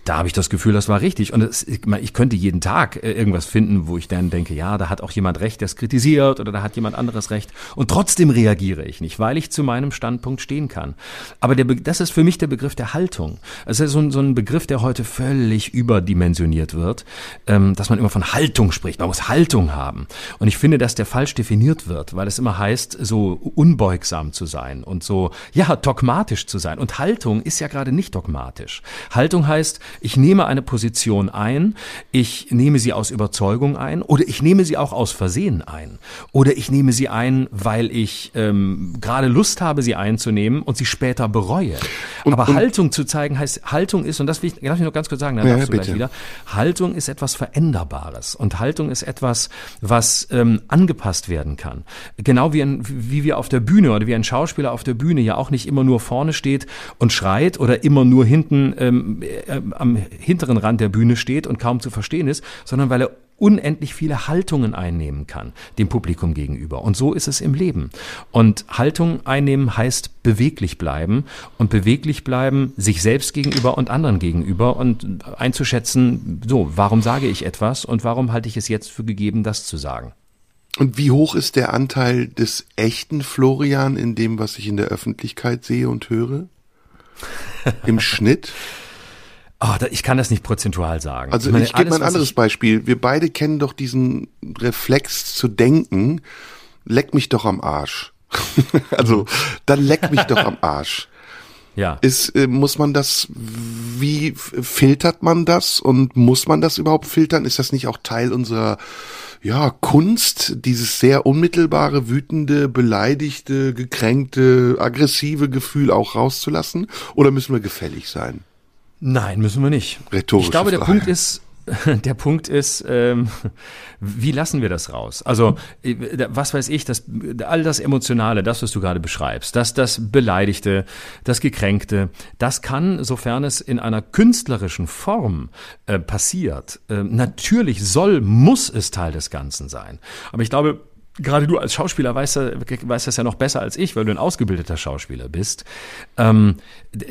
Da habe ich das Gefühl, das war richtig. Und das, ich, ich könnte jeden Tag äh, irgendwas finden, wo ich dann denke, ja, da hat auch jemand recht, der es kritisiert oder da hat jemand anderes recht. Und trotzdem reagiere ich nicht, weil ich zu meinem Standpunkt stehen kann. Aber der, das ist für mich der Begriff der Haltung. Es ist so ein, so ein Begriff, der heute völlig überdimensioniert wird, ähm, dass man immer von Haltung spricht. Man muss Haltung haben. Und ich finde, dass der falsch definiert wird, weil es immer heißt, so unbeugsam zu sein und so, ja, dogmatisch zu sein. Und Haltung ist ja gerade nicht dogmatisch. Haltung heißt, ich nehme eine Position ein, ich nehme sie aus Überzeugung ein oder ich nehme sie auch aus Versehen ein. Oder ich nehme sie ein, weil ich ähm, gerade Lust habe, sie einzunehmen und sie später bereue. Und, Aber und, Haltung zu zeigen heißt, Haltung ist, und das will ich, darf ich noch ganz kurz sagen, dann ja, darfst du gleich wieder, Haltung ist etwas Veränderbares. Und Haltung ist etwas, was ähm, angepasst werden kann. Genau wie, ein, wie wir auf der Bühne oder wie ein Schauspieler auf der Bühne ja auch nicht immer nur vorne steht und schreit oder immer nur hinten ähm, äh, am hinteren Rand der Bühne steht und kaum zu verstehen ist, sondern weil er unendlich viele Haltungen einnehmen kann dem Publikum gegenüber. Und so ist es im Leben. Und Haltung einnehmen heißt beweglich bleiben und beweglich bleiben sich selbst gegenüber und anderen gegenüber und einzuschätzen, so, warum sage ich etwas und warum halte ich es jetzt für gegeben, das zu sagen. Und wie hoch ist der Anteil des echten Florian in dem, was ich in der Öffentlichkeit sehe und höre? (laughs) Im Schnitt? Oh, ich kann das nicht prozentual sagen. Also ich, meine, ich gebe mal ein anderes Beispiel. Wir beide kennen doch diesen Reflex zu denken, leck mich doch am Arsch. (laughs) also, dann leck mich doch am Arsch. (laughs) Ja. Ist, äh, muss man das, wie filtert man das und muss man das überhaupt filtern? Ist das nicht auch Teil unserer ja, Kunst, dieses sehr unmittelbare, wütende, beleidigte, gekränkte, aggressive Gefühl auch rauszulassen? Oder müssen wir gefällig sein? Nein, müssen wir nicht. Rhetorische ich glaube, der Frage. Punkt ist, (laughs) der Punkt ist, ähm, wie lassen wir das raus? Also, äh, was weiß ich, das, all das Emotionale, das, was du gerade beschreibst, das, das Beleidigte, das Gekränkte, das kann, sofern es in einer künstlerischen Form äh, passiert, äh, natürlich soll, muss es Teil des Ganzen sein. Aber ich glaube, gerade du als Schauspieler weißt, weißt das ja noch besser als ich, weil du ein ausgebildeter Schauspieler bist. Ähm,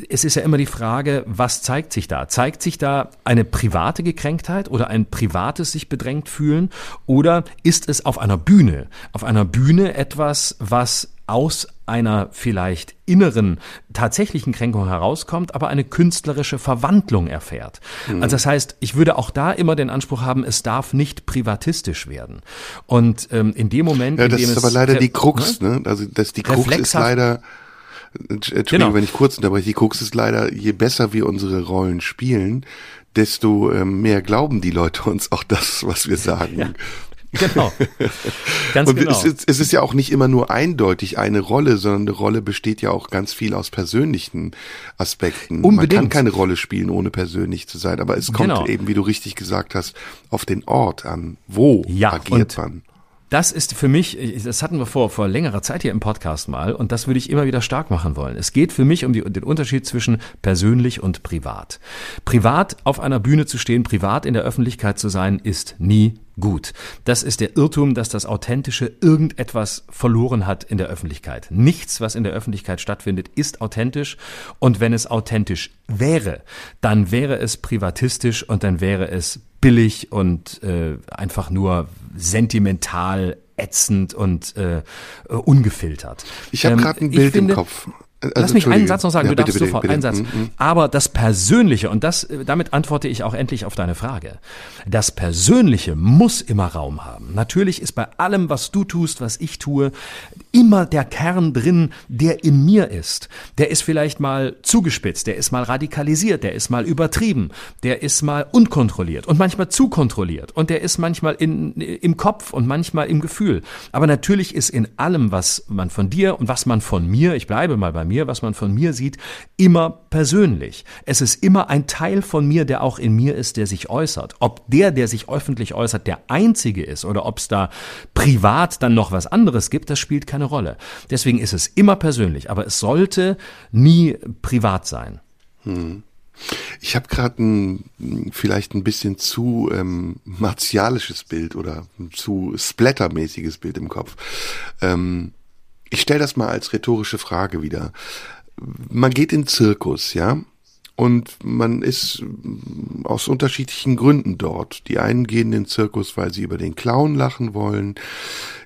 es ist ja immer die Frage, was zeigt sich da? Zeigt sich da eine private Gekränktheit oder ein privates sich bedrängt fühlen? Oder ist es auf einer Bühne, auf einer Bühne etwas, was aus einer vielleicht inneren tatsächlichen Kränkung herauskommt, aber eine künstlerische Verwandlung erfährt. Mhm. Also das heißt, ich würde auch da immer den Anspruch haben, es darf nicht privatistisch werden. Und ähm, in dem Moment, ja, das in dem ist aber leider die Krux, ne? Also dass die Krux ist leider Entschuldigung, genau. wenn ich kurz unterbreche, die Krux ist leider, je besser wir unsere Rollen spielen, desto ähm, mehr glauben die Leute uns auch das, was wir (laughs) sagen. Ja. (laughs) Genau. Ganz und genau. Es, ist, es ist ja auch nicht immer nur eindeutig eine Rolle, sondern eine Rolle besteht ja auch ganz viel aus persönlichen Aspekten. Unbedingt. Man kann keine Rolle spielen, ohne persönlich zu sein, aber es kommt genau. eben, wie du richtig gesagt hast, auf den Ort an. Wo ja, agiert man? Das ist für mich, das hatten wir vor, vor längerer Zeit hier im Podcast mal, und das würde ich immer wieder stark machen wollen. Es geht für mich um die, den Unterschied zwischen persönlich und privat. Privat auf einer Bühne zu stehen, privat in der Öffentlichkeit zu sein, ist nie gut. Das ist der Irrtum, dass das Authentische irgendetwas verloren hat in der Öffentlichkeit. Nichts, was in der Öffentlichkeit stattfindet, ist authentisch. Und wenn es authentisch wäre, dann wäre es privatistisch und dann wäre es billig und äh, einfach nur sentimental ätzend und äh, ungefiltert. Ich habe ähm, gerade ein Bild finde, im Kopf. Also, Lass mich einen Satz noch sagen, ja, du bitte, darfst bitte, sofort bitte. einen Satz. Mhm, mhm. Aber das Persönliche, und das, damit antworte ich auch endlich auf deine Frage. Das Persönliche muss immer Raum haben. Natürlich ist bei allem, was du tust, was ich tue, immer der Kern drin, der in mir ist. Der ist vielleicht mal zugespitzt, der ist mal radikalisiert, der ist mal übertrieben, der ist mal unkontrolliert und manchmal zu kontrolliert und der ist manchmal in, im Kopf und manchmal im Gefühl. Aber natürlich ist in allem, was man von dir und was man von mir, ich bleibe mal bei mir, mir, was man von mir sieht, immer persönlich. Es ist immer ein Teil von mir, der auch in mir ist, der sich äußert. Ob der, der sich öffentlich äußert, der einzige ist oder ob es da privat dann noch was anderes gibt, das spielt keine Rolle. Deswegen ist es immer persönlich, aber es sollte nie privat sein. Hm. Ich habe gerade ein vielleicht ein bisschen zu ähm, martialisches Bild oder zu splattermäßiges Bild im Kopf. Ähm, ich stelle das mal als rhetorische Frage wieder. Man geht in Zirkus, ja, und man ist aus unterschiedlichen Gründen dort. Die einen gehen in den Zirkus, weil sie über den Clown lachen wollen.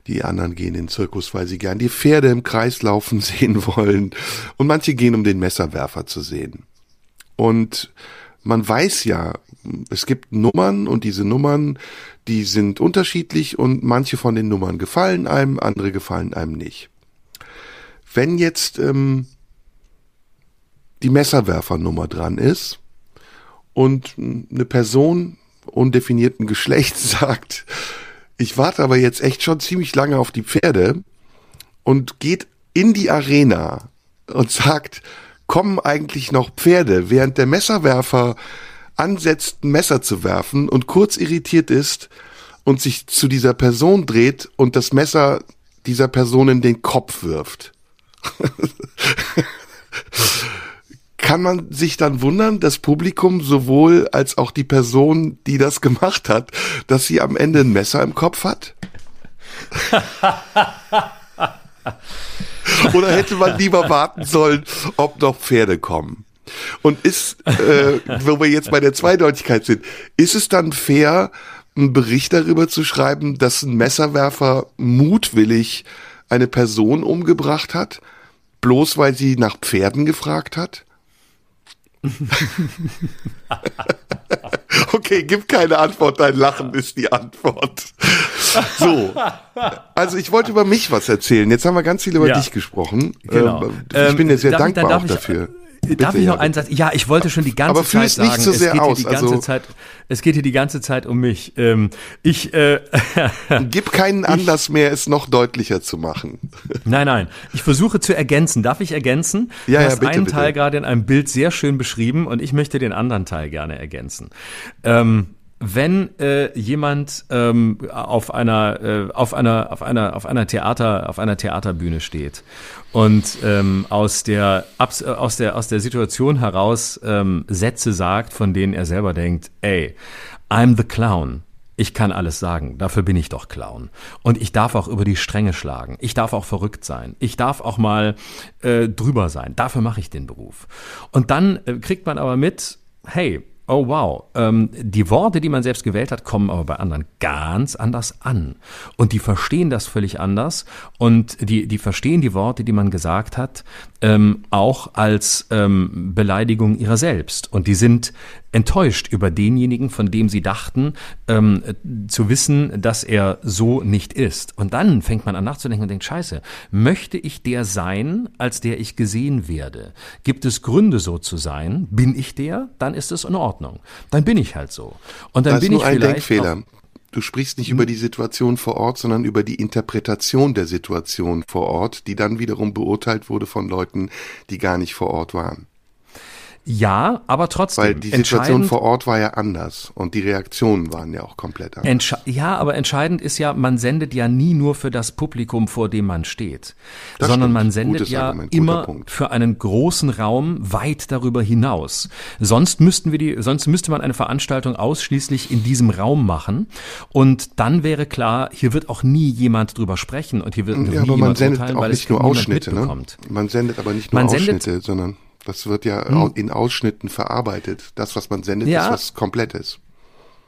Die anderen gehen in den Zirkus, weil sie gern die Pferde im Kreis laufen (laughs) sehen wollen. Und manche gehen, um den Messerwerfer zu sehen. Und man weiß ja, es gibt Nummern und diese Nummern, die sind unterschiedlich und manche von den Nummern gefallen einem, andere gefallen einem nicht wenn jetzt ähm, die Messerwerfernummer dran ist und eine Person undefinierten Geschlechts (laughs) sagt, ich warte aber jetzt echt schon ziemlich lange auf die Pferde und geht in die Arena und sagt, kommen eigentlich noch Pferde, während der Messerwerfer ansetzt, ein Messer zu werfen und kurz irritiert ist und sich zu dieser Person dreht und das Messer dieser Person in den Kopf wirft. Kann man sich dann wundern, das Publikum sowohl als auch die Person, die das gemacht hat, dass sie am Ende ein Messer im Kopf hat? Oder hätte man lieber warten sollen, ob noch Pferde kommen? Und ist, äh, wo wir jetzt bei der Zweideutigkeit sind, ist es dann fair, einen Bericht darüber zu schreiben, dass ein Messerwerfer mutwillig eine Person umgebracht hat, bloß weil sie nach Pferden gefragt hat? (laughs) okay, gib keine Antwort, dein Lachen ist die Antwort. So, also ich wollte über mich was erzählen. Jetzt haben wir ganz viel über ja, dich gesprochen. Genau. Ähm, ich bin dir sehr ähm, dankbar auch dafür. Bitte, Darf ich noch einen Satz? Ja, ich wollte schon die ganze Aber Zeit sagen, nicht so sehr es geht aus. Hier die ganze also, Zeit, es geht hier die ganze Zeit um mich. Ähm, ich äh, (laughs) gib keinen Anlass ich, mehr, es noch deutlicher zu machen. (laughs) Nein, nein. Ich versuche zu ergänzen. Darf ich ergänzen? Ja, du ja, hast bitte, einen bitte. Teil gerade in einem Bild sehr schön beschrieben und ich möchte den anderen Teil gerne ergänzen. Ähm, wenn äh, jemand ähm, auf einer äh, auf einer auf einer auf einer Theater auf einer Theaterbühne steht und ähm, aus der aus der aus der Situation heraus ähm, Sätze sagt, von denen er selber denkt, ey, I'm the clown. Ich kann alles sagen, dafür bin ich doch Clown. Und ich darf auch über die Stränge schlagen. Ich darf auch verrückt sein. Ich darf auch mal äh, drüber sein. Dafür mache ich den Beruf. Und dann äh, kriegt man aber mit, hey, Oh wow, ähm, die Worte, die man selbst gewählt hat, kommen aber bei anderen ganz anders an. Und die verstehen das völlig anders und die, die verstehen die Worte, die man gesagt hat, ähm, auch als ähm, Beleidigung ihrer selbst. Und die sind enttäuscht über denjenigen, von dem sie dachten, ähm, zu wissen, dass er so nicht ist. Und dann fängt man an nachzudenken und denkt, scheiße, möchte ich der sein, als der ich gesehen werde? Gibt es Gründe so zu sein? Bin ich der? Dann ist es in Ordnung. Dann bin ich halt so. Und dann das bin ist nur ich ein vielleicht Denkfehler. Du sprichst nicht über die Situation vor Ort, sondern über die Interpretation der Situation vor Ort, die dann wiederum beurteilt wurde von Leuten, die gar nicht vor Ort waren. Ja, aber trotzdem. Weil die Situation vor Ort war ja anders und die Reaktionen waren ja auch komplett anders. Ja, aber entscheidend ist ja, man sendet ja nie nur für das Publikum, vor dem man steht, Das sondern stimmt. man sendet Gutes ja Argument, immer für einen großen Raum weit darüber hinaus. Sonst müssten wir die, sonst müsste man eine Veranstaltung ausschließlich in diesem Raum machen und dann wäre klar, hier wird auch nie jemand drüber sprechen und hier wird Ja, nie aber man jemand sendet urteilen, auch weil nicht es nur Ausschnitte, ne? Man sendet aber nicht nur Man sendet-. Ausschnitte, sondern das wird ja au- in Ausschnitten verarbeitet. Das, was man sendet, Ja. ist was Komplettes.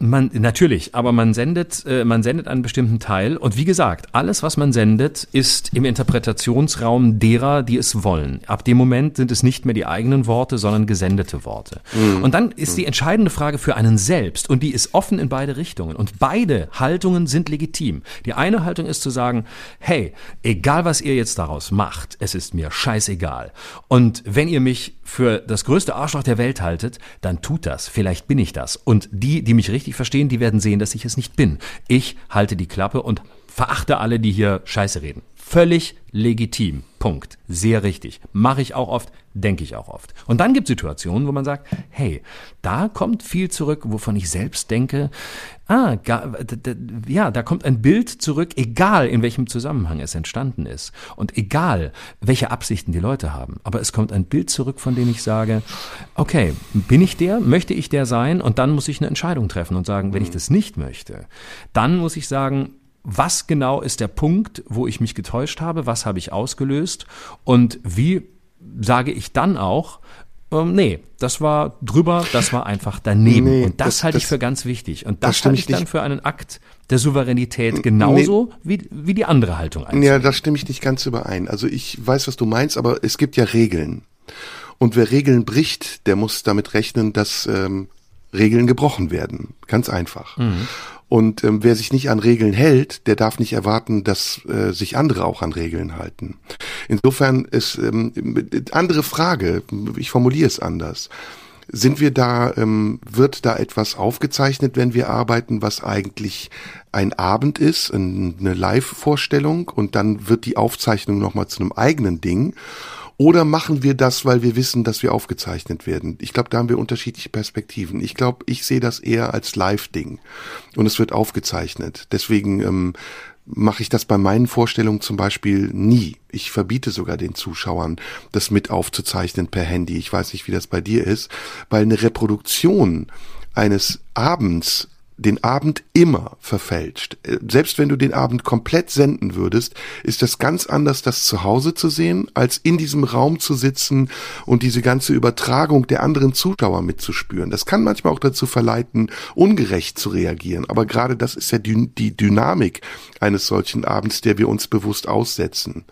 Man, natürlich, aber man sendet, äh, man sendet einen bestimmten Teil und wie gesagt, alles, was man sendet, ist im Interpretationsraum derer, die es wollen. Ab dem Moment sind es nicht mehr die eigenen Worte, sondern gesendete Worte. Und dann ist die entscheidende Frage für einen selbst und die ist offen in beide Richtungen und beide Haltungen sind legitim. Die eine Haltung ist zu sagen, hey, egal was ihr jetzt daraus macht, es ist mir scheißegal. Und wenn ihr mich für das größte Arschloch der Welt haltet, dann tut das. Vielleicht bin ich das. Und die, die mich richtig verstehen, die werden sehen, dass ich es nicht bin. Ich halte die Klappe und verachte alle, die hier Scheiße reden. Völlig legitim. Punkt. Sehr richtig. Mache ich auch oft, denke ich auch oft. Und dann gibt es Situationen, wo man sagt, hey, da kommt viel zurück, wovon ich selbst denke, ah, ja, da kommt ein Bild zurück, egal in welchem Zusammenhang es entstanden ist und egal welche Absichten die Leute haben. Aber es kommt ein Bild zurück, von dem ich sage, okay, bin ich der, möchte ich der sein? Und dann muss ich eine Entscheidung treffen und sagen, wenn ich das nicht möchte, dann muss ich sagen, was genau ist der Punkt, wo ich mich getäuscht habe, was habe ich ausgelöst und wie sage ich dann auch, ähm, nee, das war drüber, das war einfach daneben. Nee, und das, das- halte ich das- für ganz wichtig. Und das das, halte ich dann nicht. für einen Akt der Souveränität, genauso wie, wie die andere Haltung einzunehmen. Ja, da stimme ich nicht ganz überein. Also ich weiß, was du meinst, aber es gibt ja Regeln. Und wer Regeln bricht, der muss damit rechnen, dass ähm, Regeln gebrochen werden. Ganz einfach. Und ähm, wer sich nicht an Regeln hält, der darf nicht erwarten, dass äh, sich andere auch an Regeln halten. Insofern ist ähm, andere Frage, ich formuliere es anders. Sind wir da, ähm, wird da etwas aufgezeichnet, wenn wir arbeiten, was eigentlich ein Abend ist, ein- eine Live-Vorstellung und dann wird die Aufzeichnung nochmal zu einem eigenen Ding? Oder machen wir das, weil wir wissen, dass wir aufgezeichnet werden? Ich glaube, da haben wir unterschiedliche Perspektiven. Ich glaube, ich sehe das eher als Live-Ding und es wird aufgezeichnet. Deswegen ähm, mache ich das bei meinen Vorstellungen zum Beispiel nie. Ich verbiete sogar den Zuschauern, das mit aufzuzeichnen per Handy. Ich weiß nicht, wie das bei dir ist, weil eine Reproduktion eines Abends den Abend immer verfälscht. Äh, Selbst wenn du den Abend komplett senden würdest, ist das ganz anders, das zu Hause zu sehen, als in diesem Raum zu sitzen und diese ganze Übertragung der anderen Zuschauer mitzuspüren. Das kann manchmal auch dazu verleiten, ungerecht zu reagieren. Aber gerade das ist ja die, Dynamik eines solchen Abends, der wir uns bewusst aussetzen.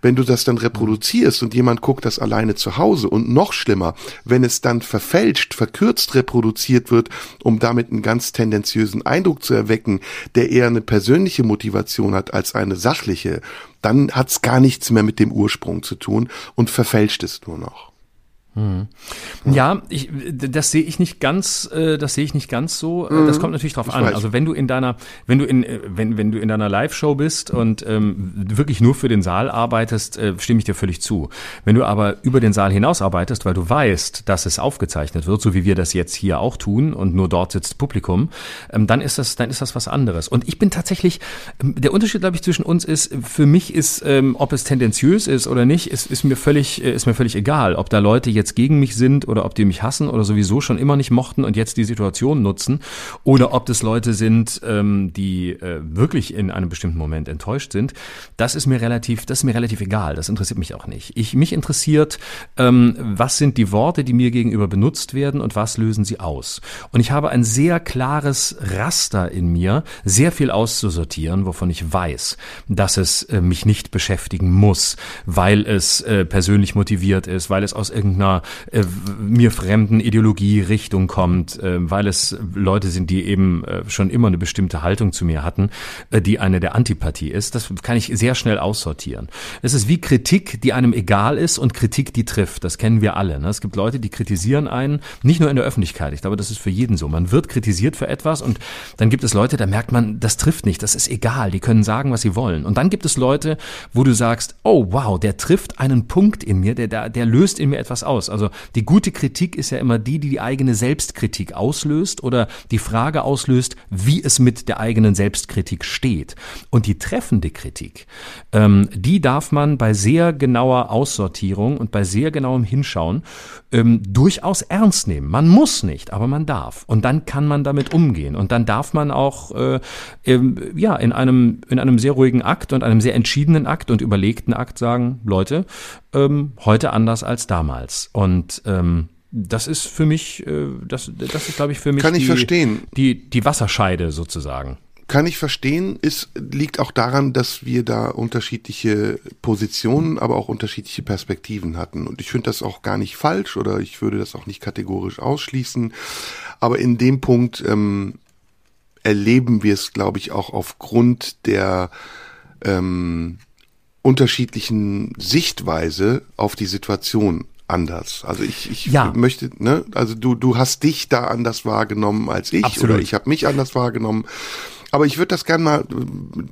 Wenn du das dann reproduzierst und jemand guckt das alleine zu Hause und noch schlimmer, wenn es dann verfälscht, verkürzt reproduziert wird, um damit einen ganz tendenziösen Eindruck zu erwecken, der eher eine persönliche Motivation hat als eine sachliche, dann hat's gar nichts mehr mit dem Ursprung zu tun und verfälscht es nur noch. Ja, ich, das sehe ich nicht ganz, äh, das sehe ich nicht ganz so. Äh, Das kommt natürlich drauf Ich an. weiß. Also wenn du in deiner, wenn du in, äh, wenn, wenn du in deiner Live-Show bist und ähm, wirklich nur für den Saal arbeitest, äh, stimme ich dir völlig zu. Wenn du aber über den Saal hinaus arbeitest, weil du weißt, dass es aufgezeichnet wird, so wie wir das jetzt hier auch tun und nur dort sitzt Publikum, ähm, dann ist das, dann ist das was anderes. Und ich bin tatsächlich, ähm, der Unterschied, glaube ich, zwischen uns ist, für mich ist, ähm, ob es tendenziös ist oder nicht, ist, ist mir völlig, ist mir völlig egal, ob da Leute jetzt gegen mich sind oder ob die mich hassen oder sowieso schon immer nicht mochten und jetzt die Situation nutzen oder ob das Leute sind, ähm, die äh, wirklich in einem bestimmten Moment enttäuscht sind. Das ist mir relativ, das ist mir relativ egal. Das interessiert mich auch nicht. Ich mich interessiert, ähm, was sind die Worte, die mir gegenüber benutzt werden und was lösen sie aus. Und ich habe ein sehr klares Raster in mir, sehr viel auszusortieren, wovon ich weiß, dass es äh, mich nicht beschäftigen muss, weil es äh, persönlich motiviert ist, weil es aus irgendeiner einer äh, mir fremden Ideologie-Richtung kommt, äh, weil es Leute sind, die eben äh, schon immer eine bestimmte Haltung zu mir hatten, äh, die eine der Antipathie ist. Das kann ich sehr schnell aussortieren. Es ist wie Kritik, die einem egal ist und Kritik, die trifft. Das kennen wir alle. Ne? Es gibt Leute, die kritisieren einen, nicht nur in der Öffentlichkeit. Ich glaube, das ist für jeden so. Man wird kritisiert für etwas und dann gibt es Leute, da merkt man, das trifft nicht, das ist egal. Die können sagen, was sie wollen. Und dann gibt es Leute, wo du sagst, oh wow, der trifft einen Punkt in mir, der, der, der löst in mir etwas aus. Also die gute Kritik ist ja immer die, die die eigene Selbstkritik auslöst oder die Frage auslöst, wie es mit der eigenen Selbstkritik steht. Und die treffende Kritik, ähm, die darf man bei sehr genauer Aussortierung und bei sehr genauem Hinschauen ähm, durchaus ernst nehmen. Man muss nicht, aber man darf. Und dann kann man damit umgehen. Und dann darf man auch äh, ähm, ja in einem in einem sehr ruhigen Akt und einem sehr entschiedenen Akt und überlegten Akt sagen, Leute, ähm, heute anders als damals. Und ähm, das ist für mich, äh, das, das ist, glaube ich, für mich Kann ich die, verstehen. die, die Wasserscheide sozusagen. Kann ich verstehen, ist, liegt auch daran, dass wir da unterschiedliche Positionen, aber auch unterschiedliche Perspektiven hatten. Und ich finde das auch gar nicht falsch oder ich würde das auch nicht kategorisch ausschließen. Aber in dem Punkt ähm, erleben wir es, glaube ich, auch aufgrund der ähm, unterschiedlichen Sichtweise auf die Situation anders. Also ich, ich Ja. möchte, ne, also du, du hast dich da anders wahrgenommen als ich Absolut. oder ich habe mich anders wahrgenommen. Aber ich würde das gerne mal,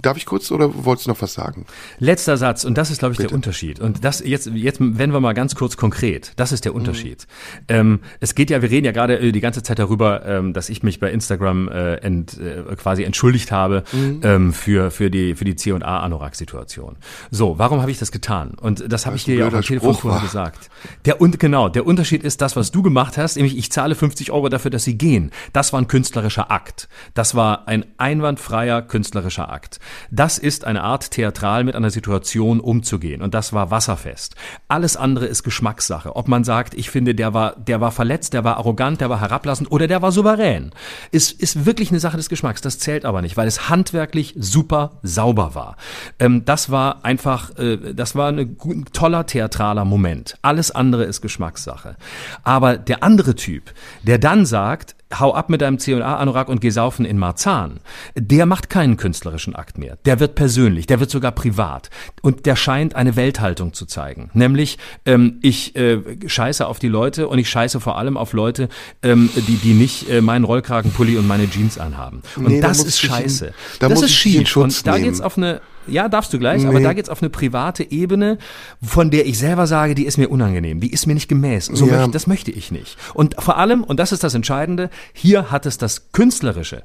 darf ich kurz oder wolltest du noch was sagen? Letzter Satz, und das ist, glaube ich, der Unterschied. Und das jetzt, jetzt werden wir mal ganz kurz konkret. Das ist der Unterschied. Ähm, es geht ja, wir reden ja gerade äh, die ganze Zeit darüber, ähm, dass ich mich bei Instagram äh, ent, äh, quasi entschuldigt habe ähm, für für die für die C und A Anorak-Situation. So, warum habe ich das getan? Und das habe ich dir ja auch am Telefon vorher gesagt. Der und genau, der Unterschied ist das, was du gemacht hast, nämlich ich zahle 50 Euro dafür, dass sie gehen. Das war ein künstlerischer Akt. Das war ein einwandfreier künstlerischer Akt. Das ist eine Art theatral mit einer Situation umzugehen und das war wasserfest. Alles andere ist Geschmackssache. Ob man sagt, ich finde, der war der war verletzt, der war arrogant, der war herablassend oder der war souverän, ist ist wirklich eine Sache des Geschmacks. Das zählt aber nicht, weil es handwerklich super sauber war. Ähm, das war einfach, äh, das war ein toller theatraler Moment. Alles andere ist Geschmackssache. Aber der andere Typ, der dann sagt, hau ab mit deinem C&A-Anorak und geh saufen in Marzahn, der macht keinen künstlerischen Akt mehr. Der wird persönlich, der wird sogar privat. Und der scheint eine Welthaltung zu zeigen. Nämlich, ähm, ich äh, scheiße auf die Leute und ich scheiße vor allem auf Leute, ähm, die, die nicht äh, meinen Rollkragenpulli und meine Jeans anhaben. Und Nee, da das ist dich in- scheiße. da das ist schief. Und da geht's auf eine, ja, darfst du gleich, aber Nee. da geht's auf eine private Ebene, von der ich selber sage, die ist mir unangenehm, die ist mir nicht gemäß. So Ja. möchte, das möchte ich nicht. Und vor allem, und das ist das Entscheidende, hier hat es das Künstlerische,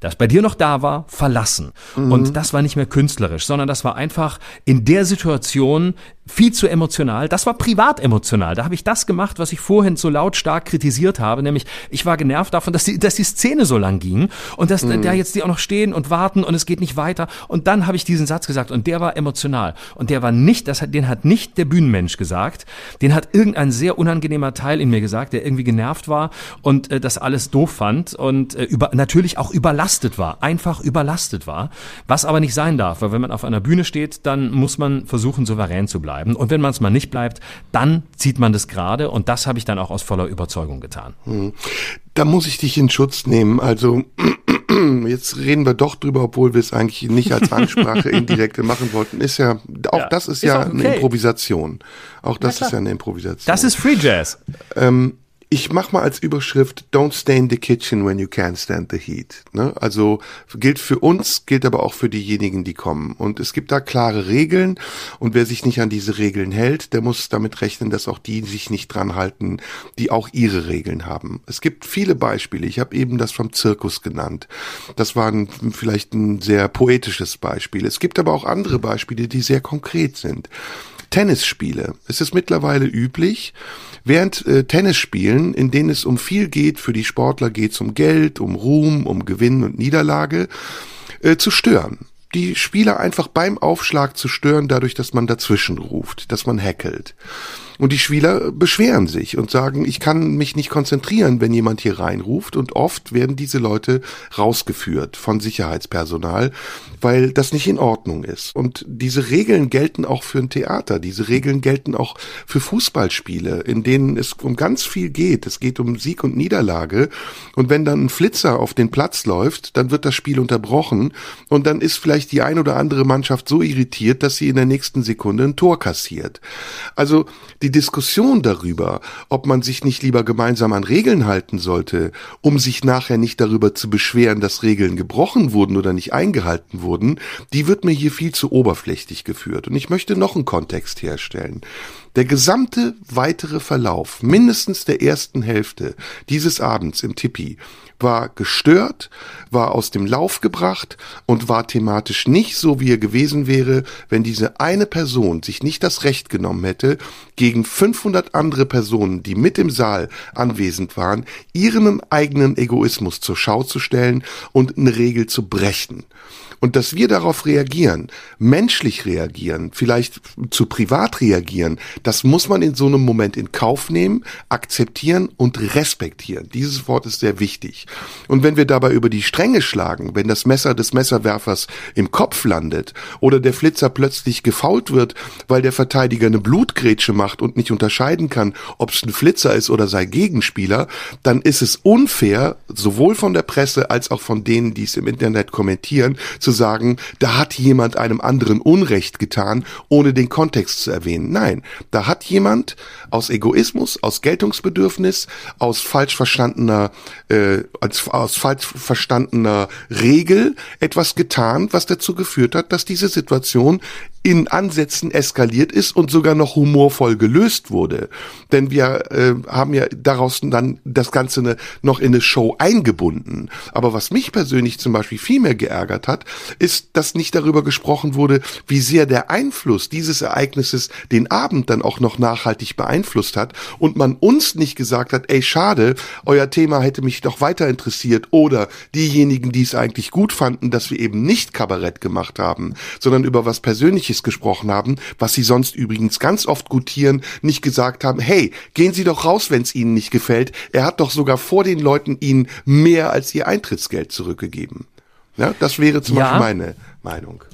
das bei dir noch da war, verlassen. Mhm. Und das war nicht mehr künstlerisch, sondern das war einfach in der Situation viel zu emotional. Das war privat emotional. Da habe ich das gemacht, was ich vorhin so lautstark kritisiert habe, nämlich ich war genervt davon, dass die, dass die Szene so lang ging und dass Mhm. da jetzt die auch noch stehen und warten und es geht nicht weiter. Und dann habe ich diesen Satz gesagt und der war emotional. Und der war nicht, das hat, den hat nicht der Bühnenmensch gesagt, den hat irgendein sehr unangenehmer Teil in mir gesagt, der irgendwie genervt war und äh, das alles doof fand und äh, über, natürlich auch überlastet war, einfach überlastet war, was aber nicht sein darf, weil wenn man auf einer Bühne steht, dann muss man versuchen, souverän zu bleiben. Und wenn man es mal nicht bleibt, dann zieht man das gerade und das habe ich dann auch aus voller Überzeugung getan. Da muss ich dich in Schutz nehmen. Also (clears throat) jetzt reden wir doch drüber, obwohl wir es eigentlich nicht als Ansprache (laughs) indirekte machen wollten. Ist ja, auch Ja, das ist, ist ja auch eine okay. Improvisation. Auch das ist ja eine Improvisation. Das ist Free Jazz. Ähm, ich mach mal als Überschrift Don't stay in the kitchen when you can't stand the heat. Ne? Also gilt für uns, gilt aber auch für diejenigen, die kommen. Und es gibt da klare Regeln und wer sich nicht an diese Regeln hält, der muss damit rechnen, dass auch die sich nicht dran halten, die auch ihre Regeln haben. Es gibt viele Beispiele. Ich habe eben das vom Zirkus genannt. Das war ein, vielleicht ein sehr poetisches Beispiel. Es gibt aber auch andere Beispiele, die sehr konkret sind. Tennisspiele. Es ist mittlerweile üblich, während äh, Tennisspielen, in denen es um viel geht, für die Sportler geht es um Geld, um Ruhm, um Gewinn und Niederlage, äh, zu stören. Die Spieler einfach beim Aufschlag zu stören, dadurch, dass man dazwischen ruft, dass man hackelt. Und die Spieler beschweren sich und sagen, ich kann mich nicht konzentrieren, wenn jemand hier reinruft. Und oft werden diese Leute rausgeführt von Sicherheitspersonal, weil das nicht in Ordnung ist. Und diese Regeln gelten auch für ein Theater. Diese Regeln gelten auch für Fußballspiele, in denen es um ganz viel geht. Es geht um Sieg und Niederlage. Und wenn dann ein Flitzer auf den Platz läuft, dann wird das Spiel unterbrochen. Und dann ist vielleicht die ein oder andere Mannschaft so irritiert, dass sie in der nächsten Sekunde ein Tor kassiert. Also die Diskussion darüber, ob man sich nicht lieber gemeinsam an Regeln halten sollte, um sich nachher nicht darüber zu beschweren, dass Regeln gebrochen wurden oder nicht eingehalten wurden, die wird mir hier viel zu oberflächlich geführt. Und ich möchte noch einen Kontext herstellen. Der gesamte weitere Verlauf, mindestens der ersten Hälfte dieses Abends im Tippi, war gestört, war aus dem Lauf gebracht und war thematisch nicht so, wie er gewesen wäre, wenn diese eine Person sich nicht das Recht genommen hätte, gegen 500 andere Personen, die mit im Saal anwesend waren, ihren eigenen Egoismus zur Schau zu stellen und eine Regel zu brechen. Und dass wir darauf reagieren, menschlich reagieren, vielleicht zu privat reagieren, das muss man in so einem Moment in Kauf nehmen, akzeptieren und respektieren. Dieses Wort ist sehr wichtig. Und wenn wir dabei über die Stränge schlagen, wenn das Messer des Messerwerfers im Kopf landet oder der Flitzer plötzlich gefault wird, weil der Verteidiger eine Blutgrätsche macht und nicht unterscheiden kann, ob es ein Flitzer ist oder sein Gegenspieler, dann ist es unfair, sowohl von der Presse als auch von denen, die es im Internet kommentieren, zu sagen, da hat jemand einem anderen Unrecht getan, ohne den Kontext zu erwähnen. Nein, da hat jemand aus Egoismus, aus Geltungsbedürfnis, aus falsch verstandener, äh, als, aus falsch verstandener Regel etwas getan, was dazu geführt hat, dass diese Situation in Ansätzen eskaliert ist und sogar noch humorvoll gelöst wurde. Denn wir äh, haben ja daraus dann das Ganze ne, noch in eine Show eingebunden. Aber was mich persönlich zum Beispiel viel mehr geärgert hat, ist, dass nicht darüber gesprochen wurde, wie sehr der Einfluss dieses Ereignisses den Abend dann auch noch nachhaltig beeinflusst hat und man uns nicht gesagt hat, ey schade, euer Thema hätte mich doch weiter interessiert oder diejenigen, die es eigentlich gut fanden, dass wir eben nicht Kabarett gemacht haben, sondern über was Persönliches Nazis gesprochen haben, was sie sonst übrigens ganz oft gutieren, nicht gesagt haben, hey, gehen Sie doch raus, wenn es Ihnen nicht gefällt. Er hat doch sogar vor den Leuten Ihnen mehr als Ihr Eintrittsgeld zurückgegeben. Ja, das wäre zum ja. Beispiel meine Meinung.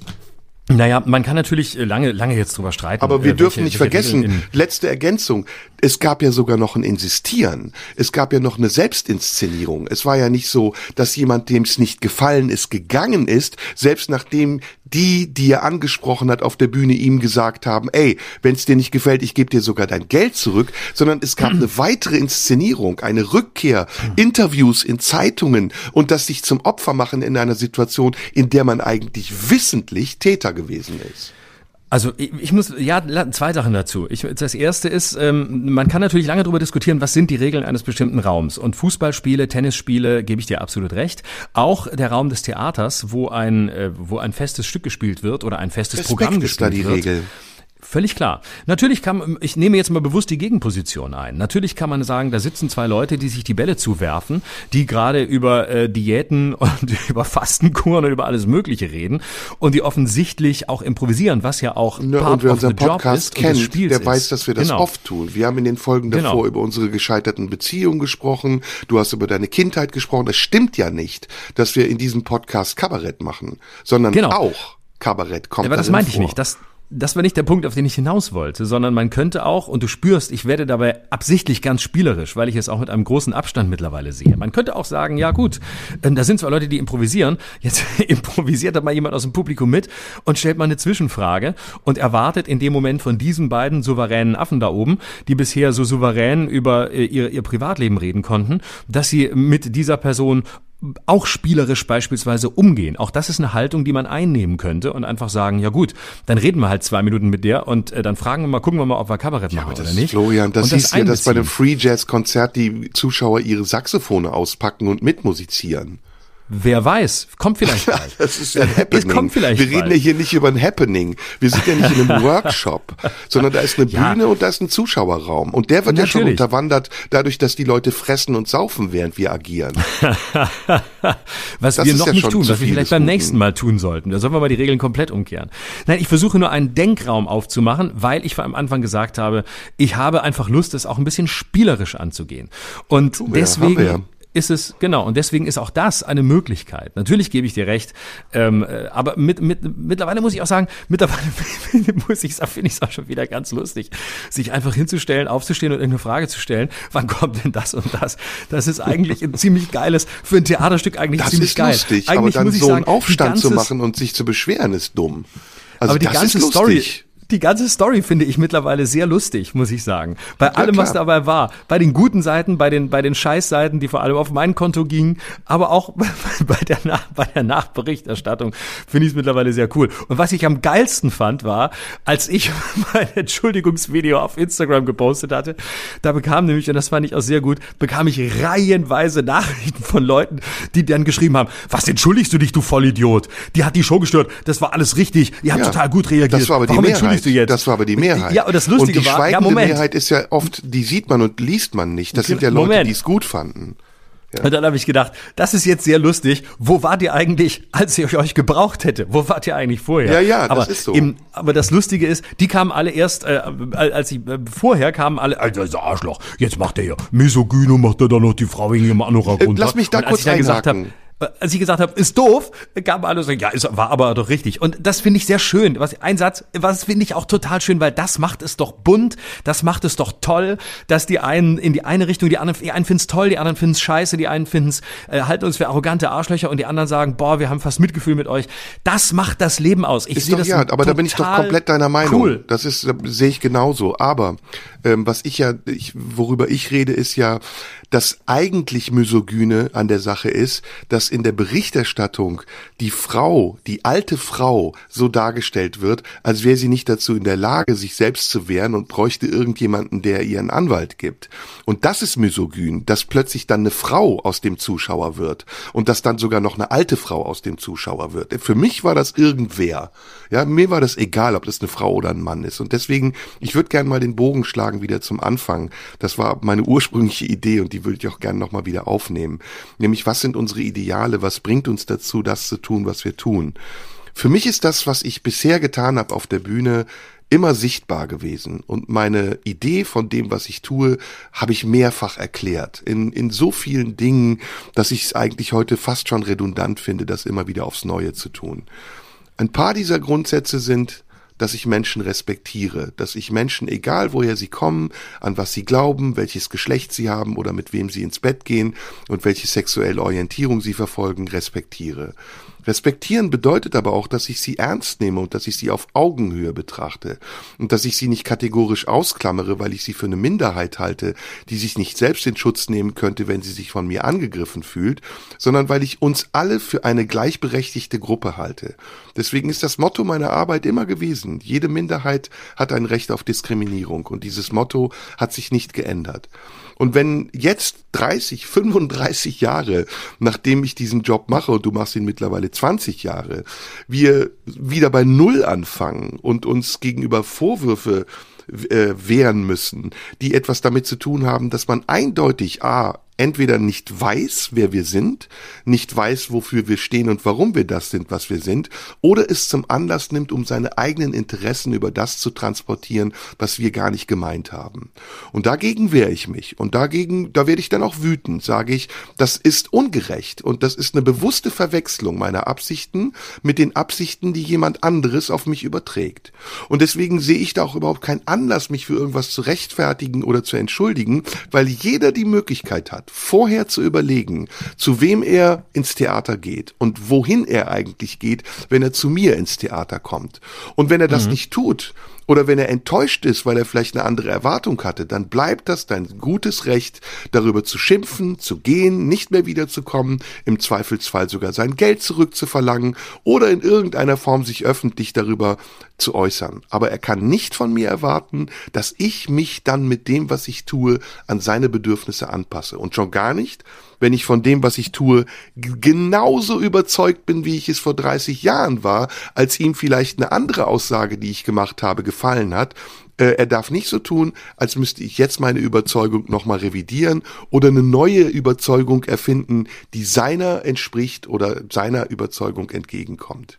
Naja, man kann natürlich äh, lange, lange jetzt drüber streiten. Aber wir äh, dürfen welche, nicht vergessen, letzte Ergänzung, es gab ja sogar noch ein Insistieren. Es gab ja noch eine Selbstinszenierung. Es war ja nicht so, dass jemand, dem es nicht gefallen ist, gegangen ist, selbst nachdem die, die er angesprochen hat auf der Bühne, ihm gesagt haben, ey, wenn es dir nicht gefällt, ich gebe dir sogar dein Geld zurück, sondern es gab eine weitere Inszenierung, eine Rückkehr, Interviews in Zeitungen und das sich zum Opfer machen in einer Situation, in der man eigentlich wissentlich Täter gewesen ist. Also ich, ich, muss, ja, zwei Sachen dazu. Ich, das erste ist, ähm, man kann natürlich lange darüber diskutieren, was sind die Regeln eines bestimmten Raums. Und Fußballspiele, Tennisspiele, gebe ich dir absolut recht. Auch der Raum des Theaters, wo ein, äh, wo ein festes Stück gespielt wird oder ein festes Respekt Programm gespielt ist da die wird. Regel. Völlig klar. Natürlich kann, ich nehme jetzt mal bewusst die Gegenposition ein. Natürlich kann man sagen, da sitzen zwei Leute, die sich die Bälle zuwerfen, die gerade über äh, Diäten (laughs) und über Fastenkuren und über alles Mögliche reden und die offensichtlich auch improvisieren, was ja auch ja, Part und wer unseren Podcast kennt, der ist. weiß, dass wir das genau. oft tun. Wir haben in den Folgen davor genau. über unsere gescheiterten Beziehungen gesprochen. Du hast über deine Kindheit gesprochen. Das stimmt ja nicht, dass wir in diesem Podcast Kabarett machen, sondern genau. auch Kabarett kommt. Ja, aber das meinte ich nicht. Das, das war nicht der Punkt, auf den ich hinaus wollte, sondern man könnte auch, und du spürst, ich werde dabei absichtlich ganz spielerisch, weil ich es auch mit einem großen Abstand mittlerweile sehe. Man könnte auch sagen, ja gut, ähm, da sind zwar Leute, die improvisieren, (laughs) jetzt improvisiert da mal jemand aus dem Publikum mit und stellt mal eine Zwischenfrage und erwartet in dem Moment von diesen beiden souveränen Affen da oben, die bisher so souverän über äh, ihr, ihr Privatleben reden konnten, dass sie mit dieser Person auch spielerisch beispielsweise umgehen. Auch das ist eine Haltung, die man einnehmen könnte und einfach sagen, ja gut, dann reden wir halt zwei Minuten mit der und äh, dann fragen wir mal, gucken wir mal, ob wir Kabarett ja, machen oder nicht. Florian, das, das hieß ja, dass bei einem Free Jazz Konzert die Zuschauer ihre Saxophone auspacken und mitmusizieren. Wer weiß, kommt vielleicht (laughs) bald. das ist ja ein Happening. Es kommt vielleicht Wir reden bald. ja hier nicht über ein Happening. Wir sind ja nicht in einem (laughs) Workshop, sondern da ist eine Ja. Bühne und da ist ein Zuschauerraum. Und der wird ja schon Natürlich. unterwandert dadurch, dass die Leute fressen und saufen, während wir agieren. (laughs) Was Das wir noch ja nicht tun, was wir viel vielleicht beim nächsten Mal tun sollten. Da sollen wir mal die Regeln komplett umkehren. Nein, ich versuche nur einen Denkraum aufzumachen, weil ich vor am Anfang gesagt habe, ich habe einfach Lust, es auch ein bisschen spielerisch anzugehen. Und deswegen ja. Ist es, genau, und deswegen ist auch das eine Möglichkeit. Natürlich gebe ich dir recht, ähm, äh, aber mit, mit, mittlerweile muss ich auch sagen, mittlerweile (laughs) muss ich finde ich es auch schon wieder ganz lustig, sich einfach hinzustellen, aufzustehen und irgendeine Frage zu stellen, wann kommt denn das und das? Das ist eigentlich ein ziemlich geiles, für ein Theaterstück eigentlich Das ziemlich ist geil. lustig, eigentlich aber dann so sagen, einen Aufstand zu ganze- machen und sich zu beschweren, ist dumm. Also aber die das ganze ist Story. Die ganze Story finde ich mittlerweile sehr lustig, muss ich sagen. Bei allem, was klar. dabei war. Bei den guten Seiten, bei den, bei den Scheißseiten, die vor allem auf mein Konto gingen, aber auch (laughs) bei der, Nach bei der Nachberichterstattung finde ich es mittlerweile sehr cool. Und was ich am geilsten fand, war, als ich (laughs) mein Entschuldigungsvideo auf Instagram gepostet hatte, da bekam nämlich, und das fand ich auch sehr gut, bekam ich reihenweise Nachrichten von Leuten, die dann geschrieben haben, was entschuldigst du dich, du Vollidiot? Die hat die Show gestört, das war alles richtig, ihr habt Ja, total gut reagiert. Das war aber die Warum Mehrheit. Entschuldigst du jetzt? Das war aber die Mehrheit. Ja, und das Lustige und die war, schweigende ja. Mehrheit ist ja oft, die sieht man und liest man nicht. Das sind ja Leute, die es gut fanden. Und dann habe ich gedacht, das ist jetzt sehr lustig. Wo wart ihr eigentlich, als ich euch gebraucht hätte? Wo wart ihr eigentlich vorher? Ja, ja, das aber ist so. Eben, aber das Lustige ist, die kamen alle erst, äh, als ich äh, vorher kamen alle, dieser Arschloch, jetzt macht er ja Misogyno, macht er da noch die Frau wegen ihrem Anorak runter. Lass mich da Und als kurz ich dann gesagt habe, als ich gesagt habe, ist doof, kamen alle so, ja, ist, war aber doch richtig. Und das finde ich sehr schön. Was, ein Satz, was finde ich auch total schön, weil das macht es doch bunt, das macht es doch toll, dass die einen in die eine Richtung, die anderen, die einen finden es toll, die anderen finden es scheiße, die einen finden es, äh, halten uns für arrogante Arschlöcher und die anderen sagen, boah, wir haben fast Mitgefühl mit euch. Das macht das Leben aus. Ich sehe das ja, aber da bin ich doch komplett deiner Meinung. Cool. Das ist, äh, sehe ich genauso. Aber ähm, was ich ja, ich, worüber ich rede, ist ja, dass eigentlich Misogyne an der Sache ist, dass in der Berichterstattung die Frau, die alte Frau, so dargestellt wird, als wäre sie nicht dazu in der Lage, sich selbst zu wehren und bräuchte irgendjemanden, der ihr einen Anwalt gibt. Und das ist misogyn, dass plötzlich dann eine Frau aus dem Zuschauer wird und dass dann sogar noch eine alte Frau aus dem Zuschauer wird. Für mich war das irgendwer. Ja, mir war das egal, ob das eine Frau oder ein Mann ist. Und deswegen, ich würde gerne mal den Bogen schlagen wieder zum Anfang. Das war meine ursprüngliche Idee und die würde ich auch gerne nochmal wieder aufnehmen. Nämlich, was sind unsere Ideale? Was bringt uns dazu, das zu tun, was wir tun? Für mich ist das, was ich bisher getan habe auf der Bühne, immer sichtbar gewesen. Und meine Idee von dem, was ich tue, habe ich mehrfach erklärt. In, in so vielen Dingen, dass ich es eigentlich heute fast schon redundant finde, das immer wieder aufs Neue zu tun. Ein paar dieser Grundsätze sind, dass ich Menschen respektiere, dass ich Menschen, egal woher sie kommen, an was sie glauben, welches Geschlecht sie haben oder mit wem sie ins Bett gehen und welche sexuelle Orientierung sie verfolgen, respektiere. Respektieren bedeutet aber auch, dass ich sie ernst nehme und dass ich sie auf Augenhöhe betrachte und dass ich sie nicht kategorisch ausklammere, weil ich sie für eine Minderheit halte, die sich nicht selbst in Schutz nehmen könnte, wenn sie sich von mir angegriffen fühlt, sondern weil ich uns alle für eine gleichberechtigte Gruppe halte. Deswegen ist das Motto meiner Arbeit immer gewesen, jede Minderheit hat ein Recht auf Diskriminierung und dieses Motto hat sich nicht geändert. Und wenn jetzt 30, 35 Jahre, nachdem ich diesen Job mache, und du machst ihn mittlerweile 20 Jahre, wir wieder bei Null anfangen und uns gegenüber Vorwürfe äh, wehren müssen, die etwas damit zu tun haben, dass man eindeutig A, entweder nicht weiß, wer wir sind, nicht weiß, wofür wir stehen und warum wir das sind, was wir sind, oder es zum Anlass nimmt, um seine eigenen Interessen über das zu transportieren, was wir gar nicht gemeint haben. Und dagegen wehre ich mich. Und dagegen, da werde ich dann auch wütend, sage ich, das ist ungerecht und das ist eine bewusste Verwechslung meiner Absichten mit den Absichten, die jemand anderes auf mich überträgt. Und deswegen sehe ich da auch überhaupt keinen Anlass, mich für irgendwas zu rechtfertigen oder zu entschuldigen, weil jeder die Möglichkeit hat, vorher zu überlegen, zu wem er ins Theater geht und wohin er eigentlich geht, wenn er zu mir ins Theater kommt. Und wenn er das nicht tut, oder wenn er enttäuscht ist, weil er vielleicht eine andere Erwartung hatte, dann bleibt das dein gutes Recht, darüber zu schimpfen, zu gehen, nicht mehr wiederzukommen, im Zweifelsfall sogar sein Geld zurückzuverlangen oder in irgendeiner Form sich öffentlich darüber zu äußern. Aber er kann nicht von mir erwarten, dass ich mich dann mit dem, was ich tue, an seine Bedürfnisse anpasse. Und schon gar nicht, wenn ich von dem, was ich tue, genauso überzeugt bin, wie ich es vor 30 Jahren war, als ihm vielleicht eine andere Aussage, die ich gemacht habe, gefallen hat. Äh, er darf nicht so tun, als müsste ich jetzt meine Überzeugung nochmal revidieren oder eine neue Überzeugung erfinden, die seiner entspricht oder seiner Überzeugung entgegenkommt.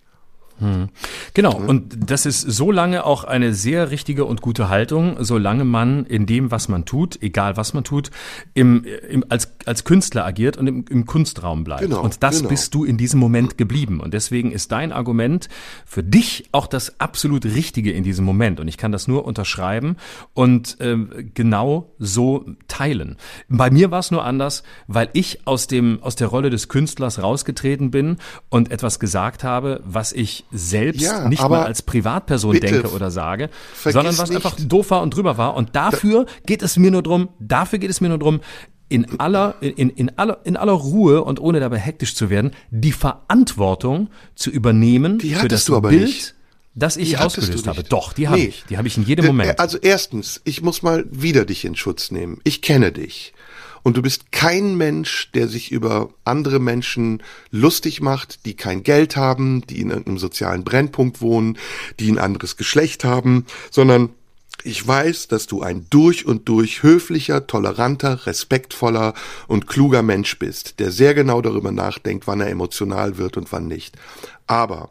Hm. Genau, mhm. und das ist so lange auch eine sehr richtige und gute Haltung, solange man in dem, was man tut, egal was man tut, im, im, als, als Künstler agiert und im, im Kunstraum bleibt. Genau, und das genau. bist du in diesem Moment geblieben. Und deswegen ist dein Argument für dich auch das absolut Richtige in diesem Moment. Und ich kann das nur unterschreiben und äh, genau so teilen. Bei mir war es nur anders, weil ich aus, dem, aus der Rolle des Künstlers rausgetreten bin und etwas gesagt habe, was ich selbst ja, nicht mal als Privatperson bitte, denke oder sage, sondern was nicht. einfach doof war und drüber war. Und dafür geht es mir nur drum, dafür geht es mir nur drum, in aller, in, in, aller, in aller Ruhe und ohne dabei hektisch zu werden, die Verantwortung zu übernehmen für das Bild, nicht. das ich ausgelöst habe. Doch, die habe nee. ich. Die habe ich in jedem Moment. Also erstens, ich muss mal wieder dich in Schutz nehmen. Ich kenne dich. Und du bist kein Mensch, der sich über andere Menschen lustig macht, die kein Geld haben, die in irgendeinem sozialen Brennpunkt wohnen, die ein anderes Geschlecht haben, sondern ich weiß, dass du ein durch und durch höflicher, toleranter, respektvoller und kluger Mensch bist, der sehr genau darüber nachdenkt, wann er emotional wird und wann nicht. Aber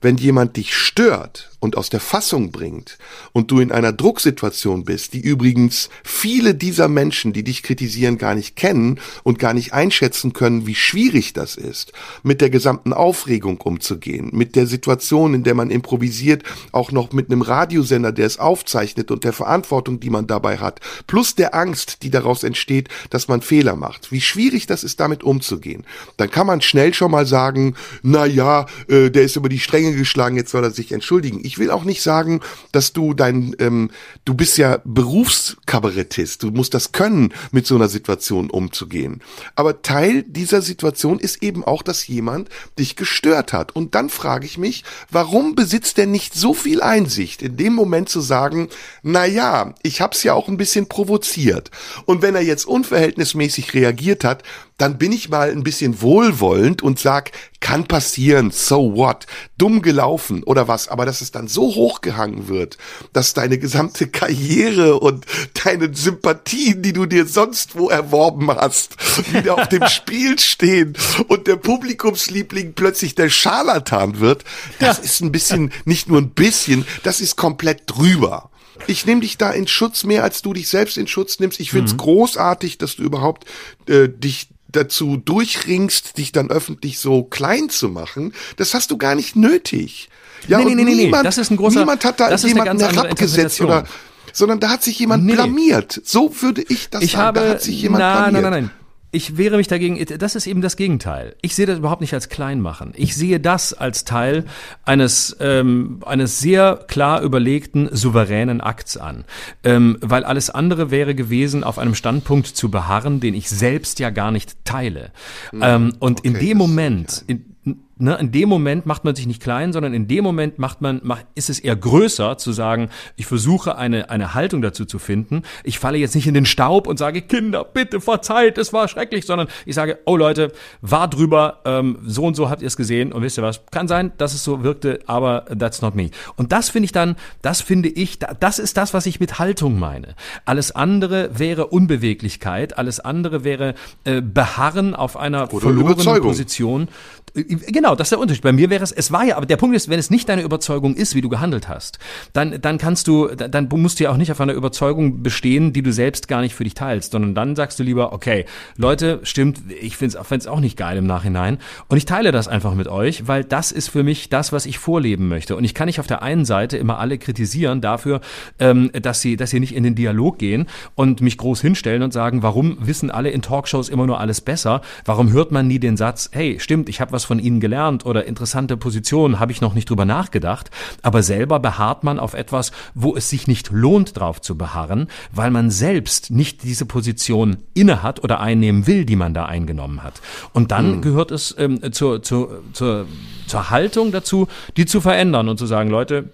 wenn jemand dich stört und aus der Fassung bringt und du in einer Drucksituation bist, die übrigens viele dieser Menschen, die dich kritisieren, gar nicht kennen und gar nicht einschätzen können, wie schwierig das ist, mit der gesamten Aufregung umzugehen, mit der Situation, in der man improvisiert, auch noch mit einem Radiosender, der es aufzeichnet und der Verantwortung, die man dabei hat, plus der Angst, die daraus entsteht, dass man Fehler macht. Wie schwierig das ist, damit umzugehen. Dann kann man schnell schon mal sagen, na ja, äh, der ist über die Stränge geschlagen, jetzt soll er sich entschuldigen. Ich will auch nicht sagen, dass du dein, ähm, du bist ja Berufskabarettist, du musst das können, mit so einer Situation umzugehen. Aber Teil dieser Situation ist eben auch, dass jemand dich gestört hat. Und dann frage ich mich, warum besitzt er nicht so viel Einsicht, in dem Moment zu sagen, na ja, ich hab's ja auch ein bisschen provoziert. Und wenn er jetzt unverhältnismäßig reagiert hat, dann bin ich mal ein bisschen wohlwollend und sag, kann passieren, so what, dumm gelaufen oder was, aber dass es dann so hochgehangen wird, dass deine gesamte Karriere und deine Sympathien, die du dir sonst wo erworben hast, wieder auf dem (laughs) Spiel stehen und der Publikumsliebling plötzlich der Scharlatan wird, das ist ein bisschen, nicht nur ein bisschen, das ist komplett drüber. Ich nehme dich da in Schutz mehr, als du dich selbst in Schutz nimmst. Ich find's mhm. großartig, dass du überhaupt äh, dich dazu durchringst, dich dann öffentlich so klein zu machen, das hast du gar nicht nötig. Ja, nee, nee, nee, niemand, nee, das ist ein großer, niemand hat da jemanden herabgesetzt oder, sondern da hat sich jemand nee. blamiert. So würde ich das ich sagen. Habe, da hat sich jemand na, blamiert. Nein, nein, nein ich wehre mich dagegen, das ist eben das Gegenteil. Ich sehe das überhaupt nicht als Kleinmachen. Ich sehe das als Teil eines, ähm, eines sehr klar überlegten, souveränen Akts an. Ähm, weil alles andere wäre gewesen, auf einem Standpunkt zu beharren, den ich selbst ja gar nicht teile. Hm, ähm, und okay, in dem Moment, in, Ne, in dem Moment macht man sich nicht klein, sondern in dem Moment macht man, macht, ist es eher größer zu sagen, ich versuche eine, eine Haltung dazu zu finden. Ich falle jetzt nicht in den Staub und sage, Kinder, bitte verzeiht, es war schrecklich, sondern ich sage, oh Leute, war drüber, ähm, so und so habt ihr es gesehen und wisst ihr was, kann sein, dass es so wirkte, aber that's not me. Und das finde ich dann, das finde ich, das ist das, was ich mit Haltung meine. Alles andere wäre Unbeweglichkeit, alles andere wäre äh, Beharren auf einer Oder verlorenen Position. Genau, das ist der Unterschied. Bei mir wäre es, es war ja, aber der Punkt ist, wenn es nicht deine Überzeugung ist, wie du gehandelt hast, dann, dann kannst du, dann musst du ja auch nicht auf einer Überzeugung bestehen, die du selbst gar nicht für dich teilst, sondern dann sagst du lieber, okay, Leute, stimmt, ich finde es auch nicht geil im Nachhinein und ich teile das einfach mit euch, weil das ist für mich das, was ich vorleben möchte. Und ich kann nicht auf der einen Seite immer alle kritisieren dafür, ähm, dass sie, dass sie nicht in den Dialog gehen und mich groß hinstellen und sagen, warum wissen alle in Talkshows immer nur alles besser? Warum hört man nie den Satz, hey, stimmt, ich habe was von Ihnen gelernt oder interessante Positionen, habe ich noch nicht drüber nachgedacht, aber selber beharrt man auf etwas, wo es sich nicht lohnt, drauf zu beharren, weil man selbst nicht diese Position inne hat oder einnehmen will, die man da eingenommen hat. Und dann hm. gehört es ähm, zur, zur, zur, zur Haltung dazu, die zu verändern und zu sagen, Leute,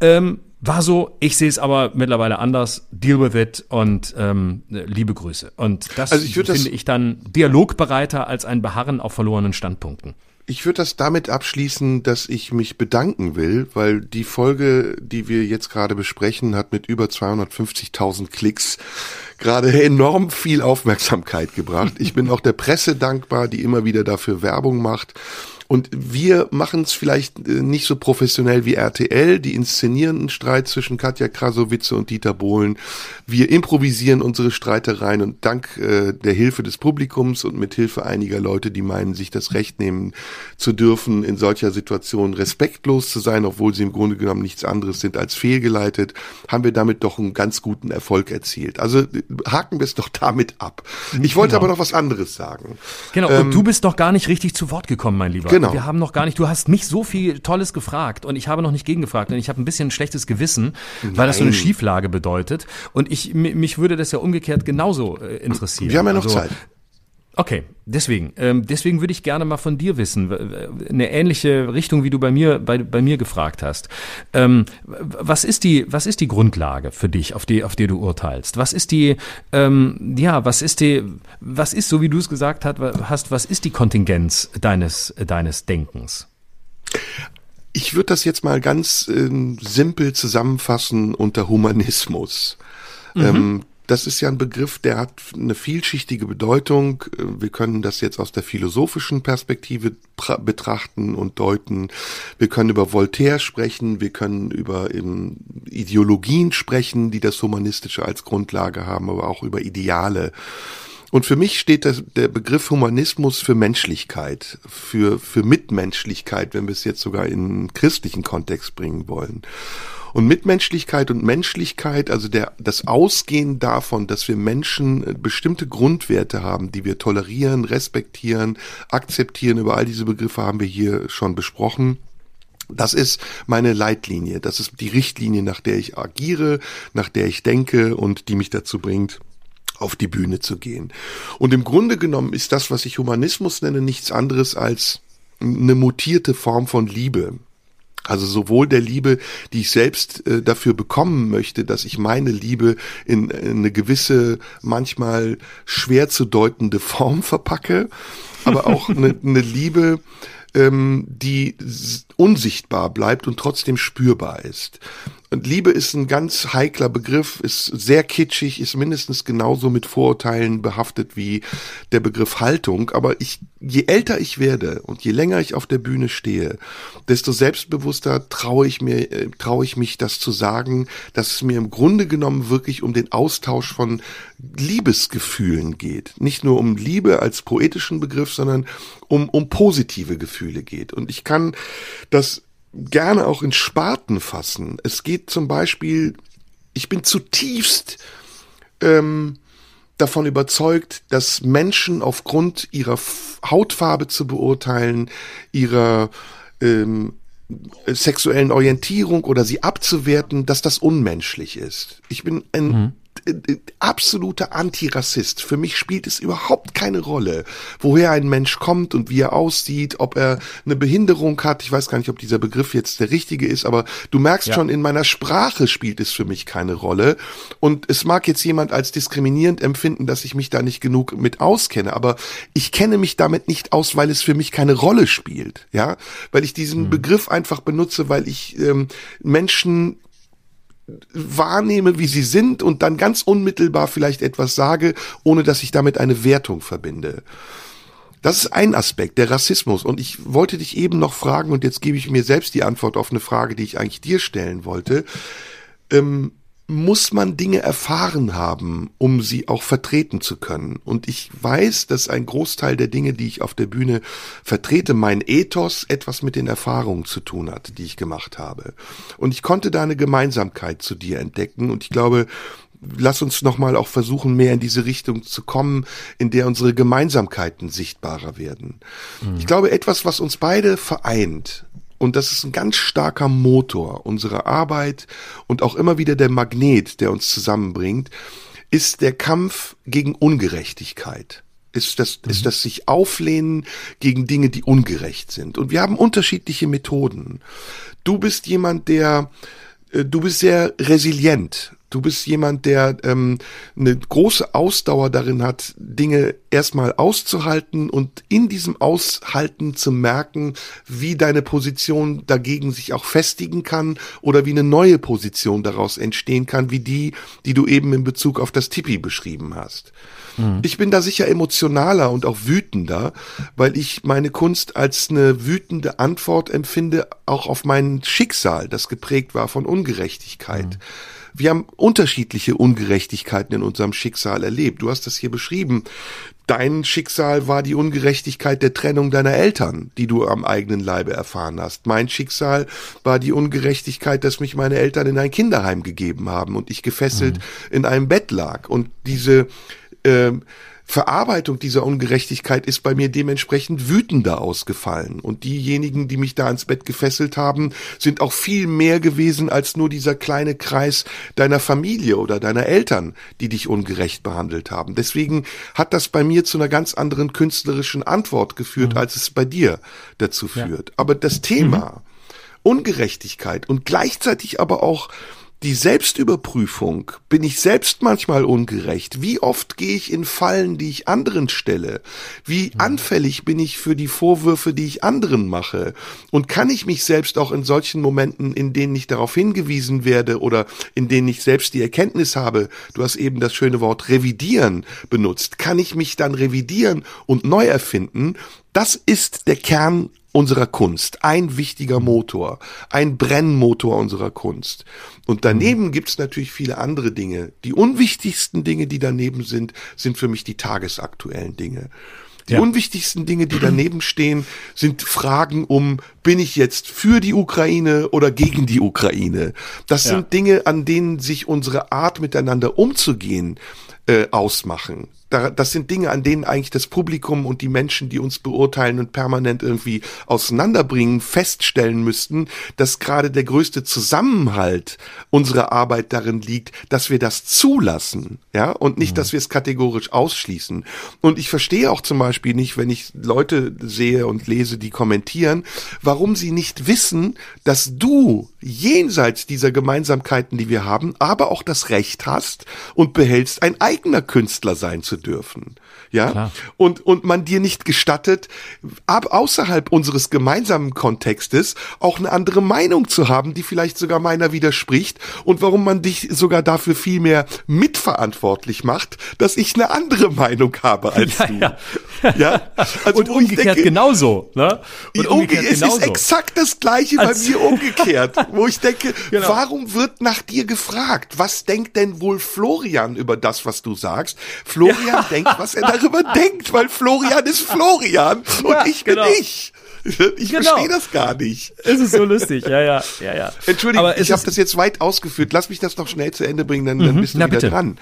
ähm, war so, ich sehe es aber mittlerweile anders. Deal with it und ähm, liebe Grüße. Und das Also ich würd das- finde ich dann dialogbereiter als ein Beharren auf verlorenen Standpunkten. Ich würde das damit abschließen, dass ich mich bedanken will, weil die Folge, die wir jetzt gerade besprechen, hat mit über 250.000 Klicks gerade enorm viel Aufmerksamkeit gebracht. Ich bin auch der Presse dankbar, die immer wieder dafür Werbung macht. Und wir machen es vielleicht äh, nicht so professionell wie RTL, die inszenieren einen Streit zwischen Katja Krasowitze und Dieter Bohlen. Wir improvisieren unsere Streitereien und dank äh, der Hilfe des Publikums und mit Hilfe einiger Leute, die meinen, sich das Recht nehmen zu dürfen, in solcher Situation respektlos zu sein, obwohl sie im Grunde genommen nichts anderes sind als fehlgeleitet, haben wir damit doch einen ganz guten Erfolg erzielt. Also haken wir es doch (laughs) damit ab. Ich wollte Genau. aber noch was anderes sagen. Genau, und du bist doch gar nicht richtig zu Wort gekommen, mein Lieber. Genau. Wir haben noch gar nicht, du hast mich so viel Tolles gefragt und ich habe noch nicht gegengefragt und ich habe ein bisschen ein schlechtes Gewissen, weil das so eine Nein. Schieflage bedeutet. Und ich, mi- mich würde das ja umgekehrt genauso äh, interessieren. Wir haben ja noch Also, Zeit. Okay, deswegen, ähm, deswegen würde ich gerne mal von dir wissen, eine ähnliche Richtung, wie du bei mir, bei, bei mir gefragt hast. Ähm, was ist die, was ist die Grundlage für dich, auf die, auf die du urteilst? Was ist die, ähm, ja, was ist die, was ist, so wie du es gesagt hast, was ist die Kontingenz deines, deines Denkens? Ich würde das jetzt mal ganz ähm, simpel zusammenfassen unter Humanismus. Ähm, das ist ja ein Begriff, der hat eine vielschichtige Bedeutung. Wir können das jetzt aus der philosophischen Perspektive betrachten und deuten. Wir können über Voltaire sprechen, wir können über ähm, Ideologien sprechen, die das Humanistische als Grundlage haben, aber auch über Ideale. Und für mich steht das, der Begriff Humanismus für Menschlichkeit, für, für Mitmenschlichkeit, wenn wir es jetzt sogar in christlichen Kontext bringen wollen. Und Mitmenschlichkeit und Menschlichkeit, also der, das Ausgehen davon, dass wir Menschen äh, bestimmte Grundwerte haben, die wir tolerieren, respektieren, akzeptieren, über all diese Begriffe haben wir hier schon besprochen. Das ist meine Leitlinie. Das ist die Richtlinie, nach der ich agiere, nach der ich denke und die mich dazu bringt, auf die Bühne zu gehen. Und im Grunde genommen ist das, was ich Humanismus nenne, nichts anderes als eine mutierte Form von Liebe. Also sowohl der Liebe, die ich selbst äh, dafür bekommen möchte, dass ich meine Liebe in, in eine gewisse, manchmal schwer zu deutende Form (laughs) verpacke, aber auch eine, eine Liebe, ähm, die unsichtbar bleibt und trotzdem spürbar ist. Und Liebe ist ein ganz heikler Begriff, ist sehr kitschig, ist mindestens genauso mit Vorurteilen behaftet wie der Begriff Haltung. Aber ich, je älter ich werde und je länger ich auf der Bühne stehe, desto selbstbewusster traue ich mir, äh, traue ich mich, das zu sagen, dass es mir im Grunde genommen wirklich um den Austausch von Liebesgefühlen geht. Nicht nur um Liebe als poetischen Begriff, sondern um, um positive Gefühle geht. Und ich kann das gerne auch in Sparten fassen. Es geht zum Beispiel, ich bin zutiefst ähm, davon überzeugt, dass Menschen aufgrund ihrer Hautfarbe zu beurteilen, ihrer ähm, sexuellen Orientierung oder sie abzuwerten, dass das unmenschlich ist. Ich bin ein äh, absoluter Antirassist. Für mich spielt es überhaupt keine Rolle, woher ein Mensch kommt und wie er aussieht, ob er eine Behinderung hat. Ich weiß gar nicht, ob dieser Begriff jetzt der richtige ist, aber du merkst Ja. schon, in meiner Sprache spielt es für mich keine Rolle. Und es mag jetzt jemand als diskriminierend empfinden, dass ich mich da nicht genug mit auskenne, aber ich kenne mich damit nicht aus, weil es für mich keine Rolle spielt, ja, weil ich diesen Begriff einfach benutze, weil ich ähm, Menschen wahrnehme, wie sie sind und dann ganz unmittelbar vielleicht etwas sage, ohne dass ich damit eine Wertung verbinde. Das ist ein Aspekt, der Rassismus. Und ich wollte dich eben noch fragen, und jetzt gebe ich mir selbst die Antwort auf eine Frage, die ich eigentlich dir stellen wollte. Ähm, muss man Dinge erfahren haben, um sie auch vertreten zu können. Und ich weiß, dass ein Großteil der Dinge, die ich auf der Bühne vertrete, mein Ethos etwas mit den Erfahrungen zu tun hat, die ich gemacht habe. Und ich konnte da eine Gemeinsamkeit zu dir entdecken. Und ich glaube, lass uns nochmal auch versuchen, mehr in diese Richtung zu kommen, in der unsere Gemeinsamkeiten sichtbarer werden. Ich glaube, etwas, was uns beide vereint, und das ist ein ganz starker Motor unserer Arbeit und auch immer wieder der Magnet, der uns zusammenbringt, ist der Kampf gegen Ungerechtigkeit. Ist das, ist das sich auflehnen gegen Dinge, die ungerecht sind. Und wir haben unterschiedliche Methoden. Du bist jemand, der äh, du bist sehr resilient. Du bist jemand, der ähm, eine große Ausdauer darin hat, Dinge erstmal auszuhalten und in diesem Aushalten zu merken, wie deine Position dagegen sich auch festigen kann oder wie eine neue Position daraus entstehen kann, wie die, die du eben in Bezug auf das Tipi beschrieben hast. Mhm. Ich bin da sicher emotionaler und auch wütender, weil ich meine Kunst als eine wütende Antwort empfinde, auch auf mein Schicksal, das geprägt war von Ungerechtigkeit. Mhm wir haben unterschiedliche Ungerechtigkeiten in unserem Schicksal erlebt. Du hast das hier beschrieben. Dein Schicksal war die Ungerechtigkeit der Trennung deiner Eltern, die du am eigenen Leibe erfahren hast. Mein Schicksal war die Ungerechtigkeit, dass mich meine Eltern in ein Kinderheim gegeben haben und ich gefesselt mhm. in einem Bett lag. Und diese äh, Verarbeitung dieser Ungerechtigkeit ist bei mir dementsprechend wütender ausgefallen. Und diejenigen, die mich da ins Bett gefesselt haben, sind auch viel mehr gewesen als nur dieser kleine Kreis deiner Familie oder deiner Eltern, die dich ungerecht behandelt haben. Deswegen hat das bei mir zu einer ganz anderen künstlerischen Antwort geführt, mhm. als es bei dir dazu führt. Ja. Aber das Thema mhm. Ungerechtigkeit und gleichzeitig aber auch die Selbstüberprüfung, bin ich selbst manchmal ungerecht? Wie oft gehe ich in Fallen, die ich anderen stelle? Wie mhm. anfällig bin ich für die Vorwürfe, die ich anderen mache? Und kann ich mich selbst auch in solchen Momenten, in denen ich darauf hingewiesen werde oder in denen ich selbst die Erkenntnis habe, du hast eben das schöne Wort revidieren benutzt, kann ich mich dann revidieren und neu erfinden? Das ist der Kern unserer Kunst, ein wichtiger Motor, ein Brennmotor unserer Kunst. Und daneben mhm. gibt's natürlich viele andere Dinge. Die unwichtigsten Dinge, die daneben sind, sind für mich die tagesaktuellen Dinge. Die ja. unwichtigsten Dinge, die daneben stehen, sind Fragen um, bin ich jetzt für die Ukraine oder gegen die Ukraine? Das ja. sind Dinge, an denen sich unsere Art miteinander umzugehen äh, ausmachen da, das sind Dinge, an denen eigentlich das Publikum und die Menschen, die uns beurteilen und permanent irgendwie auseinanderbringen, feststellen müssten, dass gerade der größte Zusammenhalt unserer Arbeit darin liegt, dass wir das zulassen, ja, und nicht, mhm. dass wir es kategorisch ausschließen. Und ich verstehe auch zum Beispiel nicht, wenn ich Leute sehe und lese, die kommentieren, warum sie nicht wissen, dass du jenseits dieser Gemeinsamkeiten, die wir haben, aber auch das Recht hast und behältst, ein eigener Künstler sein zu dürfen. Ja. Klar. Und, und man dir nicht gestattet, ab außerhalb unseres gemeinsamen Kontextes auch eine andere Meinung zu haben, die vielleicht sogar meiner widerspricht und warum man dich sogar dafür viel mehr mitverantwortlich macht, dass ich eine andere Meinung habe als ja, du. Ja. ja? Also (laughs) und umgekehrt denke, genauso. Ne? Und umgekehrt es genauso. ist exakt das Gleiche als bei mir umgekehrt, (laughs) wo ich denke, genau. warum wird nach dir gefragt? Was denkt denn wohl Florian über das, was du sagst? Florian ja. denkt, was er darüber denkt, weil Florian ist Florian und ja, ich bin genau. ich. Ich genau. verstehe das gar nicht. Es ist so lustig, ja, ja, ja, ja. Entschuldigung, ich habe das jetzt weit ausgeführt. Lass mich das noch schnell zu Ende bringen, dann, dann mhm. bist du Na, wieder bitte. dran.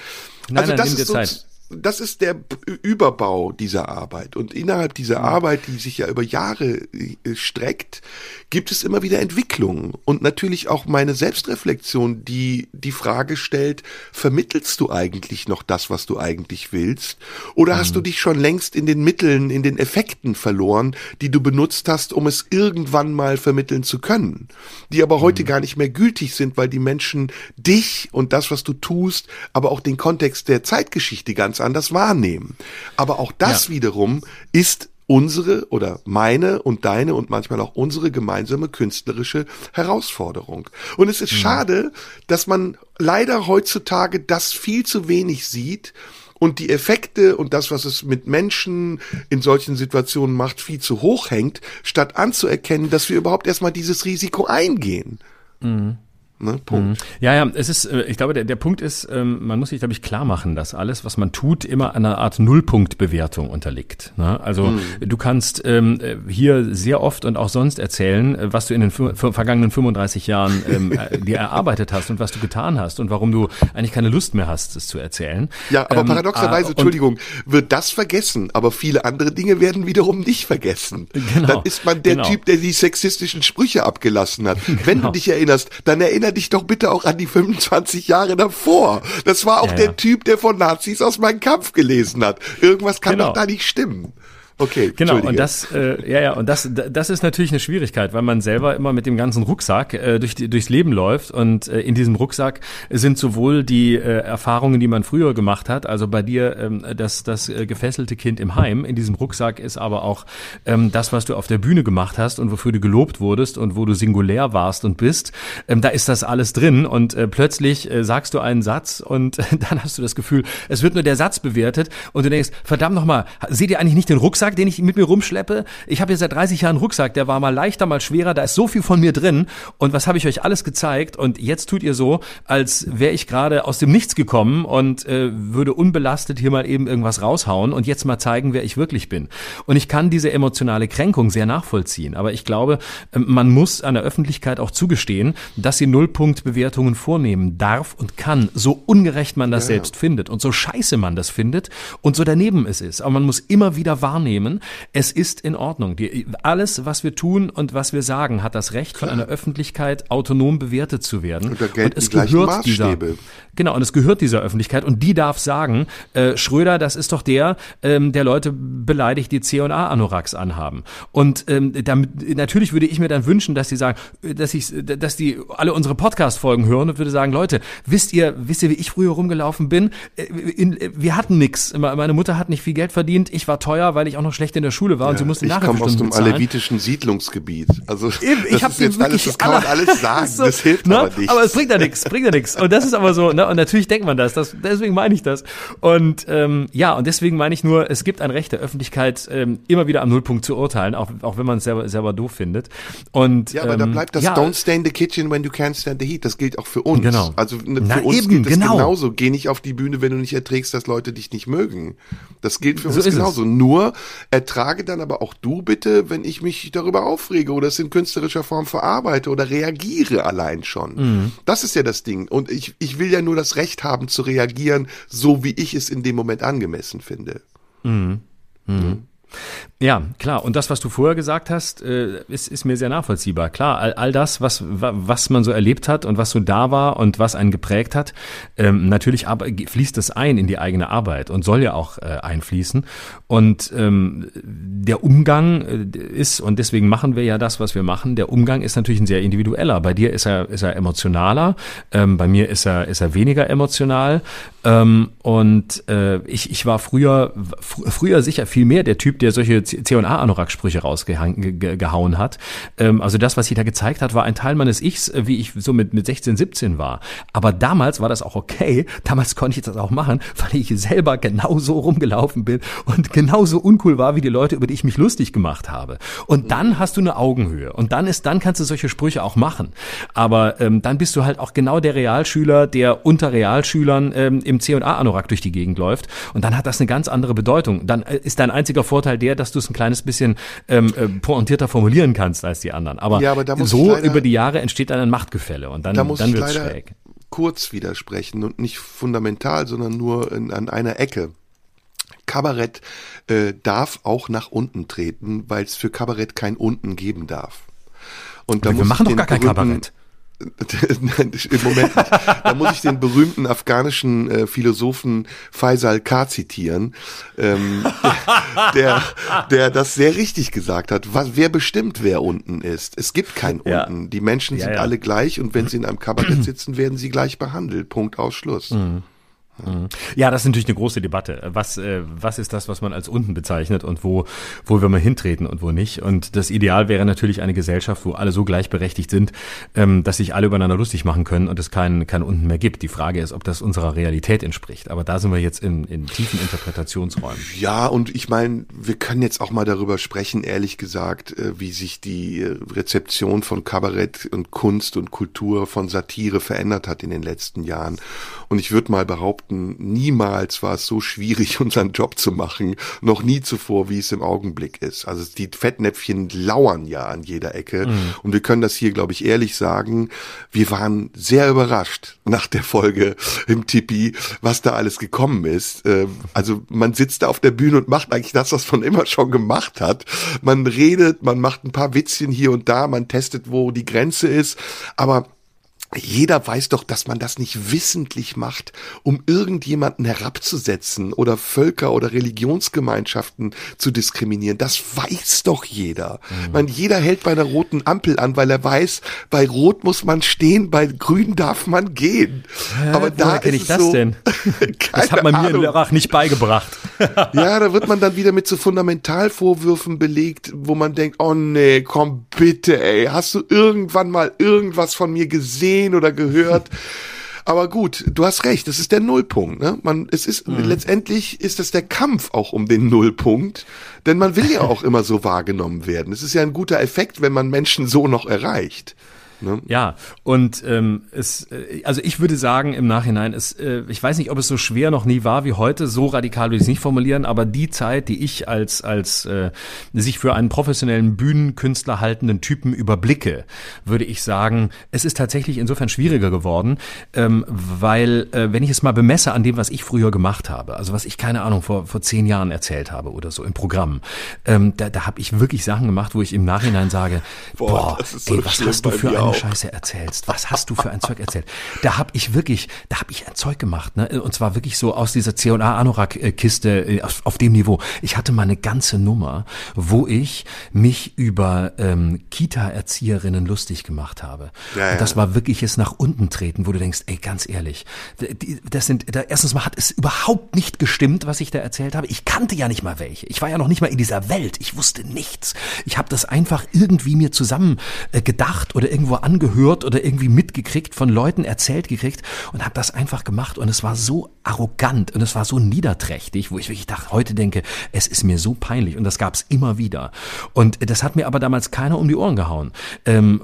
Nein, also nein, das ist so, Zeit das ist der Überbau dieser Arbeit. Und innerhalb dieser Arbeit, die sich ja über Jahre äh, streckt, gibt es immer wieder Entwicklungen. Und natürlich auch meine Selbstreflexion, die die Frage stellt, vermittelst du eigentlich noch das, was du eigentlich willst? Oder mhm. hast du dich schon längst in den Mitteln, in den Effekten verloren, die du benutzt hast, um es irgendwann mal vermitteln zu können? Die aber heute mhm. gar nicht mehr gültig sind, weil die Menschen dich und das, was du tust, aber auch den Kontext der Zeitgeschichte ganz ganz anders wahrnehmen. Aber auch das ja. wiederum ist unsere oder meine und deine und manchmal auch unsere gemeinsame künstlerische Herausforderung. Und es ist mhm. schade, dass man leider heutzutage das viel zu wenig sieht und die Effekte und das, was es mit Menschen in solchen Situationen macht, viel zu hoch hängt, statt anzuerkennen, dass wir überhaupt erstmal dieses Risiko eingehen. Mhm. Ne, Punkt. Mhm. Ja, ja, es ist, äh, ich glaube, der, der Punkt ist, ähm, man muss sich, glaube ich, klar machen, dass alles, was man tut, immer einer Art Nullpunktbewertung unterliegt. Ne? Also mhm. du kannst ähm, hier sehr oft und auch sonst erzählen, äh, was du in den vergangenen 35 Jahren ähm, äh, (laughs) dir erarbeitet hast und was du getan hast und warum du eigentlich keine Lust mehr hast, es zu erzählen. Ja, aber ähm, paradoxerweise, Entschuldigung, wird das vergessen, aber viele andere Dinge werden wiederum nicht vergessen. Genau, dann ist man der genau. Typ, der die sexistischen Sprüche abgelassen hat. Genau. Wenn du dich erinnerst, dann erinnerst erinnere dich doch bitte auch an die 25 Jahre davor. Das war auch ja, der ja. Typ, der von Nazis aus meinem Kampf gelesen hat. Irgendwas kann genau. doch da nicht stimmen. Okay, genau. Und das, äh, ja, ja, und das, das ist natürlich eine Schwierigkeit, weil man selber immer mit dem ganzen Rucksack äh, durch durchs Leben läuft und äh, in diesem Rucksack sind sowohl die äh, Erfahrungen, die man früher gemacht hat, also bei dir ähm, das, das äh, gefesselte Kind im Heim. In diesem Rucksack ist aber auch ähm, das, was du auf der Bühne gemacht hast und wofür du gelobt wurdest und wo du singulär warst und bist. Ähm, da ist das alles drin und äh, plötzlich äh, sagst du einen Satz und äh, (laughs) dann hast du das Gefühl, es wird nur der Satz bewertet und du denkst, verdammt nochmal, seht ihr eigentlich nicht den Rucksack? Rucksack, den ich mit mir rumschleppe. Ich habe jetzt seit 30 Jahren einen Rucksack, der war mal leichter, mal schwerer, da ist so viel von mir drin. Und was habe ich euch alles gezeigt? Und jetzt tut ihr so, als wäre ich gerade aus dem Nichts gekommen und äh, würde unbelastet hier mal eben irgendwas raushauen und jetzt mal zeigen, wer ich wirklich bin. Und ich kann diese emotionale Kränkung sehr nachvollziehen. Aber ich glaube, ähm, man muss an der Öffentlichkeit auch zugestehen, dass sie Nullpunktbewertungen vornehmen darf und kann, so ungerecht man das ja, selbst findet und so scheiße man das findet und so daneben es ist. Aber man muss immer wieder wahrnehmen, nehmen. Es ist in Ordnung. Die, alles, was wir tun und was wir sagen, hat das Recht, Klar. von einer Öffentlichkeit autonom bewertet zu werden. Und, und es gehört dieser, genau, und es gehört dieser Öffentlichkeit und die darf sagen, äh, Schröder, das ist doch der, ähm, der Leute beleidigt, die C&A Anoraks anhaben. Und ähm, damit, natürlich würde ich mir dann wünschen, dass die sagen, dass ich, dass die alle unsere Podcast-Folgen hören und würde sagen, Leute, wisst ihr, wisst ihr, wie ich früher rumgelaufen bin? Äh, in, wir hatten nix. Meine Mutter hat nicht viel Geld verdient. Ich war teuer, weil ich auch noch schlecht in der Schule war ja, und sie musste Ich komme aus dem alevitischen Siedlungsgebiet. Also Eben, ich habe jetzt alles, das kann man alles (laughs) sagen, so, das hilft ne? aber nicht. Aber es bringt ja nichts, bringt ja nichts. Und das ist aber so, ne? Und natürlich denkt man das, das deswegen meine ich das. Und ähm, ja, und deswegen meine ich nur, es gibt ein Recht der Öffentlichkeit, ähm, immer wieder am Nullpunkt zu urteilen, auch, auch wenn man es selber, selber doof findet. Und, ja, aber ähm, da bleibt das ja, Don't stay in the kitchen when you can't stand the heat. Das gilt auch für uns. Genau. Also ne, für Na, uns eben, gilt es genau. genauso. Geh nicht auf die Bühne, wenn du nicht erträgst, dass Leute dich nicht mögen. Das gilt für so uns genauso. Es. Nur ertrage dann aber auch du bitte, wenn ich mich darüber aufrege oder es in künstlerischer Form verarbeite oder reagiere allein schon. Mhm. Das ist ja das Ding. Und ich, ich will ja nur das Recht haben zu reagieren, so wie ich es in dem Moment angemessen finde. Mhm. Mhm. Ja, klar. Und das, was du vorher gesagt hast, äh, ist, ist mir sehr nachvollziehbar. Klar, all, all das, was, was man so erlebt hat und was so da war und was einen geprägt hat, ähm, natürlich fließt es ein in die eigene Arbeit und soll ja auch äh, einfließen. Und ähm, der Umgang äh, ist, und deswegen machen wir ja das, was wir machen, der Umgang ist natürlich ein sehr individueller. Bei dir ist er, ist er emotionaler, ähm, bei mir ist er, ist er weniger emotional. Und ich, ich war früher, fr früher sicher viel mehr der Typ, der solche C&A-Anorak-Sprüche rausgehauen hat. Ähm, also das, was sie da gezeigt hat, war ein Teil meines Ichs, äh, wie ich so mit, mit 16, 17 war. Aber damals war das auch okay. Damals konnte ich das auch machen, (laughs) weil ich selber genauso rumgelaufen bin und genauso uncool war, wie die Leute, über die ich mich lustig gemacht habe. Und dann hast du eine Augenhöhe. Und dann ist, dann kannst du solche Sprüche auch machen. Aber ähm, dann bist du halt auch genau der Realschüler, der unter Realschülern ähm, im C&A-Anorak durch die Gegend läuft. Und dann hat das eine ganz andere Bedeutung. Dann äh, ist dein einziger Vorteil der, dass du es ein kleines bisschen ähm, äh, pointierter formulieren kannst als die anderen. Aber, ja, aber so leider, über die Jahre entsteht dann ein Machtgefälle und dann, da dann wird es schräg. Kurz widersprechen und nicht fundamental, sondern nur in, an einer Ecke. Kabarett äh, darf auch nach unten treten, weil es für Kabarett kein Unten geben darf. Und da wir machen doch gar kein Kabarett. (laughs) Im Moment nicht. Da muss ich den berühmten afghanischen äh, Philosophen Faisal K. zitieren, ähm, der, der das sehr richtig gesagt hat. Was, wer bestimmt, wer unten ist? Es gibt kein ja. Unten. Die Menschen sind ja, ja. alle gleich und wenn sie in einem Kabarett sitzen, werden sie gleich behandelt. Punkt Ausschluss. Mhm. Ja, das ist natürlich eine große Debatte. Was, äh, was ist das, was man als unten bezeichnet und wo, wo wir mal hintreten und wo nicht? Und das Ideal wäre natürlich eine Gesellschaft, wo alle so gleichberechtigt sind, ähm, dass sich alle übereinander lustig machen können und es kein, kein unten mehr gibt. Die Frage ist, ob das unserer Realität entspricht. Aber da sind wir jetzt in, in tiefen Interpretationsräumen. Ja, und ich meine, wir können jetzt auch mal darüber sprechen, ehrlich gesagt, äh, wie sich die äh, Rezeption von Kabarett und Kunst und Kultur von Satire verändert hat in den letzten Jahren. Und ich würde mal behaupten, niemals war es so schwierig, (laughs) unseren Job zu machen, noch nie zuvor, wie es im Augenblick ist. Also die Fettnäpfchen lauern ja an jeder Ecke. Mhm. Und wir können das hier, glaube ich, ehrlich sagen. Wir waren sehr überrascht nach der Folge im Tipi, was da alles gekommen ist. Ähm, also man sitzt da auf der Bühne und macht eigentlich das, was man immer schon gemacht hat. Man redet, man macht ein paar Witzchen hier und da, man testet, wo die Grenze ist. Aber jeder weiß doch, dass man das nicht wissentlich macht, um irgendjemanden herabzusetzen oder Völker oder Religionsgemeinschaften zu diskriminieren. Das weiß doch jeder. Mhm. Man, jeder hält bei einer roten Ampel an, weil er weiß, bei Rot muss man stehen, bei Grün darf man gehen. Äh, Aber da kenne ich das so, denn? (laughs) das hat man mir Ahnung. in Lörrach nicht beigebracht. (laughs) ja, da wird man dann wieder mit so Fundamentalvorwürfen belegt, wo man denkt, oh nee, komm bitte, ey, hast du irgendwann mal irgendwas von mir gesehen? Gesehen oder gehört. Aber gut, du hast recht, das ist der Nullpunkt. Ne? Man, es ist mhm. letztendlich ist es der Kampf auch um den Nullpunkt, denn man will ja (laughs) auch immer so wahrgenommen werden. Es ist ja ein guter Effekt, wenn man Menschen so noch erreicht. Ne? Ja, und ähm, es, äh, also ich würde sagen im Nachhinein, es, äh, ich weiß nicht, ob es so schwer noch nie war wie heute, so radikal würde ich es nicht formulieren, aber die Zeit, die ich als, als äh, sich für einen professionellen Bühnenkünstler haltenden Typen überblicke, würde ich sagen, es ist tatsächlich insofern schwieriger geworden, ähm, weil, äh, wenn ich es mal bemesse an dem, was ich früher gemacht habe, also was ich, keine Ahnung, vor, vor zehn Jahren erzählt habe oder so im Programm, ähm, da, da habe ich wirklich Sachen gemacht, wo ich im Nachhinein sage, boah, boah so ey, was hast du für eine Scheiße erzählst. Was hast du für ein Zeug erzählt? Da habe ich wirklich, da habe ich ein Zeug gemacht, ne? Und zwar wirklich so aus dieser C&A Anorak Kiste äh, auf, auf, dem Niveau. Ich hatte mal eine ganze Nummer, wo ich mich über ähm, Kita Erzieherinnen lustig gemacht habe. Ja, Und das war wirkliches nach unten treten, wo du denkst, ey, ganz ehrlich, das sind da, erstens mal hat es überhaupt nicht gestimmt, was ich da erzählt habe. Ich kannte ja nicht mal welche. Ich war ja noch nicht mal in dieser Welt. Ich wusste nichts. Ich habe das einfach irgendwie mir zusammen äh, gedacht oder irgendwo angehört oder irgendwie mitgekriegt, von Leuten erzählt gekriegt und habe das einfach gemacht und es war so arrogant und es war so niederträchtig, wo ich wirklich dachte, heute denke, es ist mir so peinlich und das gab es immer wieder. Und das hat mir aber damals keiner um die Ohren gehauen. Ähm,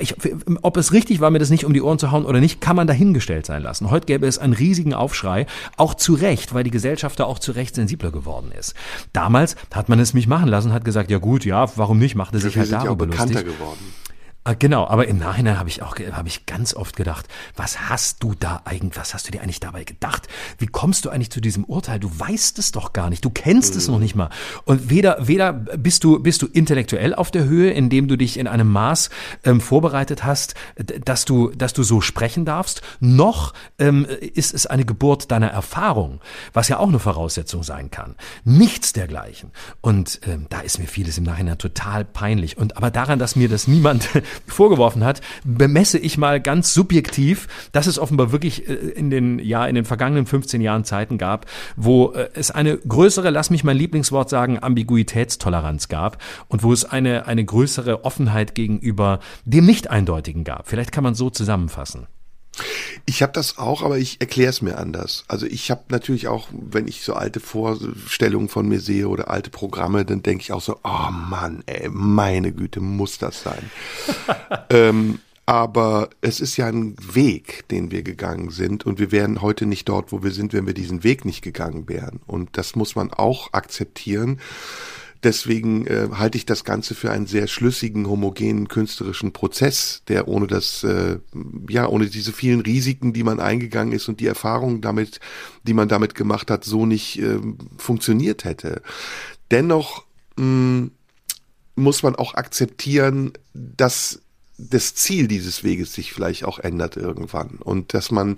ich, ob es richtig war, mir das nicht um die Ohren zu hauen oder nicht, kann man dahingestellt sein lassen. Heute gäbe es einen riesigen Aufschrei, auch zu Recht, weil die Gesellschaft da auch zu Recht sensibler geworden ist. Damals hat man es mich machen lassen, hat gesagt, ja gut, ja, warum nicht, machte sich halt darüber lustig. Geworden. Ah, genau, aber im Nachhinein habe ich auch habe ich ganz oft gedacht, was hast du da eigentlich, was hast du dir eigentlich dabei gedacht? Wie kommst du eigentlich zu diesem Urteil? Du weißt es doch gar nicht, du kennst mhm. es noch nicht mal. Und weder weder bist du bist du intellektuell auf der Höhe, indem du dich in einem Maß ähm, vorbereitet hast, dass du dass du so sprechen darfst, noch ähm, ist es eine Geburt deiner Erfahrung, was ja auch eine Voraussetzung sein kann. Nichts dergleichen. Und ähm, da ist mir vieles im Nachhinein total peinlich. Und aber daran, dass mir das niemand vorgeworfen hat, bemesse ich mal ganz subjektiv, dass es offenbar wirklich äh, in den, ja, in den vergangenen 15 Jahren Zeiten gab, wo äh, es eine größere, lass mich mein Lieblingswort sagen, Ambiguitätstoleranz gab und wo es eine, eine größere Offenheit gegenüber dem Nicht-Eindeutigen gab. Vielleicht kann man so zusammenfassen. Ich habe das auch, aber ich erkläre es mir anders. Also ich habe natürlich auch, wenn ich so alte Vorstellungen von mir sehe oder alte Programme, dann denke ich auch so, oh Mann, ey, meine Güte, muss das sein. (laughs) ähm, aber es ist ja ein Weg, den wir gegangen sind und wir wären heute nicht dort, wo wir sind, wenn wir diesen Weg nicht gegangen wären. Und das muss man auch akzeptieren. Deswegen äh, halte ich das Ganze für einen sehr schlüssigen, homogenen künstlerischen Prozess, der ohne das, äh, ja, ohne diese vielen Risiken, die man eingegangen ist und die Erfahrungen damit, die man damit gemacht hat, so nicht äh, funktioniert hätte. Dennoch mh, mm, muss man auch akzeptieren, dass das Ziel dieses Weges sich vielleicht auch ändert irgendwann und dass man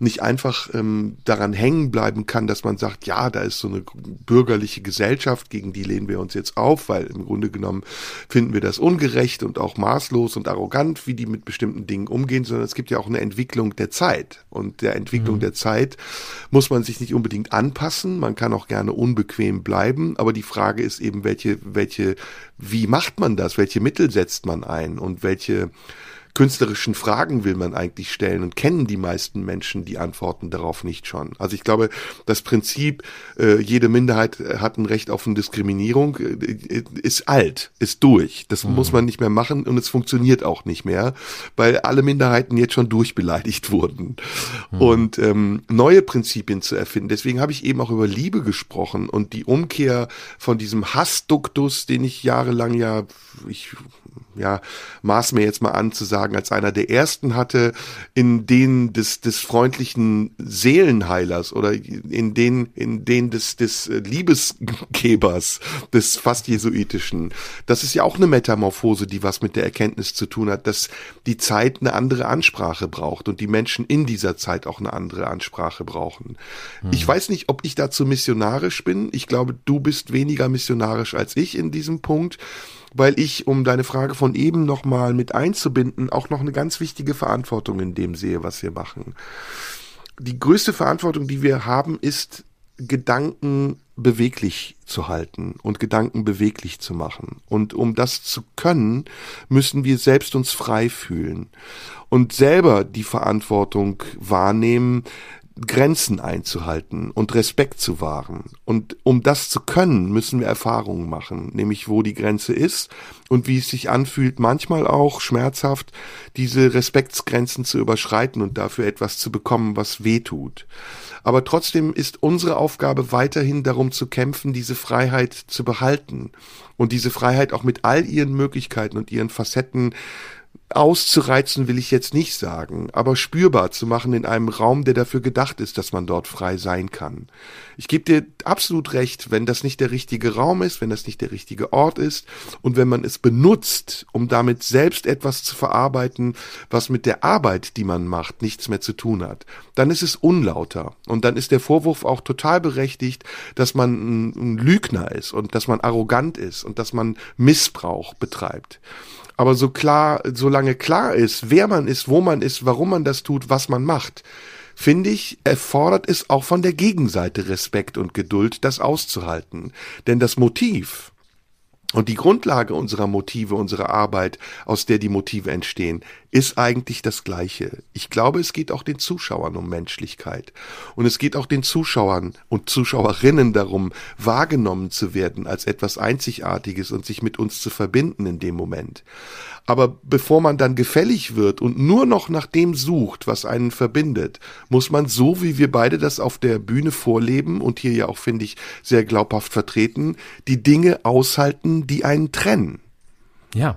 nicht einfach ähm, daran hängen bleiben kann, dass man sagt, ja, da ist so eine bürgerliche Gesellschaft, gegen die lehnen wir uns jetzt auf, weil im Grunde genommen finden wir das ungerecht und auch maßlos und arrogant, wie die mit bestimmten Dingen umgehen, sondern es gibt ja auch eine Entwicklung der Zeit und der Entwicklung mhm. der Zeit muss man sich nicht unbedingt anpassen, man kann auch gerne unbequem bleiben, aber die Frage ist eben, welche welche wie macht man das? Welche Mittel setzt man ein? Und welche künstlerischen Fragen will man eigentlich stellen und kennen die meisten Menschen die Antworten darauf nicht schon. Also ich glaube, das Prinzip, äh, jede Minderheit hat ein Recht auf eine Diskriminierung, äh, ist alt, ist durch. Das mhm. muss man nicht mehr machen und es funktioniert auch nicht mehr, weil alle Minderheiten jetzt schon durchbeleidigt wurden. Mhm. Und ähm, neue Prinzipien zu erfinden. Deswegen habe ich eben auch über Liebe gesprochen und die Umkehr von diesem Hassduktus, den ich jahrelang ja, ich ja, maß mir jetzt mal an zu sagen, als einer der ersten hatte, in denen des, des freundlichen Seelenheilers oder in denen, in denen des, des Liebesgebers, des fast jesuitischen. Das ist ja auch eine Metamorphose, die was mit der Erkenntnis zu tun hat, dass die Zeit eine andere Ansprache braucht und die Menschen in dieser Zeit auch eine andere Ansprache brauchen. Hm. Ich weiß nicht, ob ich dazu missionarisch bin. Ich glaube, du bist weniger missionarisch als ich in diesem Punkt weil ich, um deine Frage von eben nochmal mit einzubinden, auch noch eine ganz wichtige Verantwortung in dem sehe, was wir machen. Die größte Verantwortung, die wir haben, ist, Gedanken beweglich zu halten und Gedanken beweglich zu machen. Und um das zu können, müssen wir selbst uns frei fühlen und selber die Verantwortung wahrnehmen, Grenzen einzuhalten und Respekt zu wahren. Und um das zu können, müssen wir Erfahrungen machen, nämlich wo die Grenze ist und wie es sich anfühlt, manchmal auch schmerzhaft, diese Respektsgrenzen zu überschreiten und dafür etwas zu bekommen, was weh tut. Aber trotzdem ist unsere Aufgabe weiterhin darum zu kämpfen, diese Freiheit zu behalten und diese Freiheit auch mit all ihren Möglichkeiten und ihren Facetten auszureizen will ich jetzt nicht sagen, aber spürbar zu machen in einem Raum, der dafür gedacht ist, dass man dort frei sein kann. Ich gebe dir absolut recht, wenn das nicht der richtige Raum ist, wenn das nicht der richtige Ort ist und wenn man es benutzt, um damit selbst etwas zu verarbeiten, was mit der Arbeit, die man macht, nichts mehr zu tun hat, dann ist es unlauter und dann ist der Vorwurf auch total berechtigt, dass man ein, Lügner ist und dass man arrogant ist und dass man Missbrauch betreibt. Aber so klar, solange klar ist, wer man ist, wo man ist, warum man das tut, was man macht, finde ich, erfordert es auch von der Gegenseite Respekt und Geduld, das auszuhalten. Denn das Motiv, und die Grundlage unserer Motive, unserer Arbeit, aus der die Motive entstehen, ist eigentlich das Gleiche. Ich glaube, es geht auch den Zuschauern um Menschlichkeit. Und es geht auch den Zuschauern und Zuschauerinnen darum, wahrgenommen zu werden als etwas Einzigartiges und sich mit uns zu verbinden in dem Moment. Aber bevor man dann gefällig wird und nur noch nach dem sucht, was einen verbindet, muss man so, wie wir beide das auf der Bühne vorleben und hier ja auch, finde ich, sehr glaubhaft vertreten, die Dinge aushalten, die einen trennen. Ja.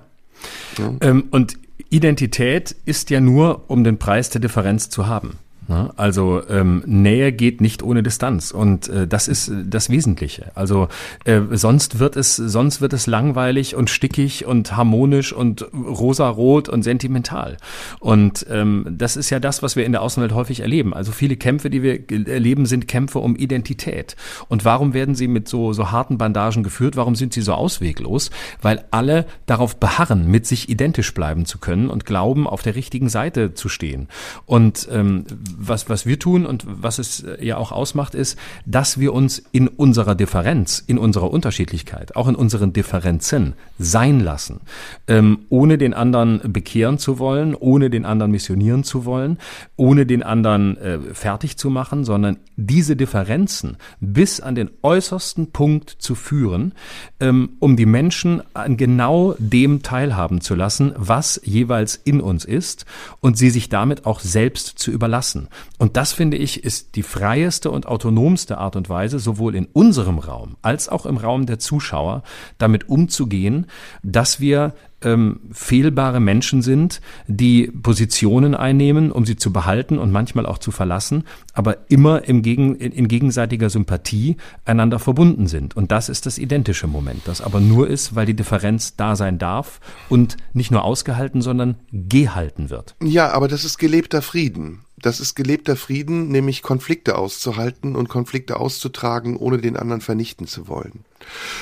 ja. Ähm, und Identität ist ja nur, um den Preis der Differenz zu haben. Ne? Also ähm, Nähe geht nicht ohne Distanz und äh, das ist äh, das Wesentliche. Also äh, sonst wird es sonst wird es langweilig und stickig und harmonisch und rosarot und sentimental. Und ähm, das ist ja das, was wir in der Außenwelt häufig erleben. Also viele Kämpfe, die wir erleben, sind Kämpfe um Identität. Und warum werden sie mit so so harten Bandagen geführt? Warum sind sie so ausweglos? Weil alle darauf beharren, mit sich identisch bleiben zu können und glauben, auf der richtigen Seite zu stehen. Und ähm, was, was wir tun und was es äh, ja auch ausmacht, ist, dass wir uns in unserer Differenz, in unserer Unterschiedlichkeit, auch in unseren Differenzen sein lassen, ähm, ohne den anderen bekehren zu wollen, ohne den anderen missionieren zu wollen, ohne den anderen äh, fertig zu machen, sondern diese Differenzen bis an den äußersten Punkt zu führen, ähm, um die Menschen an genau dem teilhaben zu lassen, was jeweils in uns ist und sie sich damit auch selbst zu überlassen. Und das finde ich ist die freieste und autonomste Art und Weise, sowohl in unserem Raum als auch im Raum der Zuschauer, damit umzugehen, dass wir ähm, fehlbare Menschen sind, die Positionen einnehmen, um sie zu behalten und manchmal auch zu verlassen, aber immer im Gegen, in, in gegenseitiger Sympathie einander verbunden sind. Und das ist das identische Moment, das aber nur ist, weil die Differenz da sein darf und nicht nur ausgehalten, sondern gehalten wird. Ja, aber das ist gelebter Frieden. Das ist gelebter Frieden, nämlich Konflikte auszuhalten und Konflikte auszutragen, ohne den anderen vernichten zu wollen.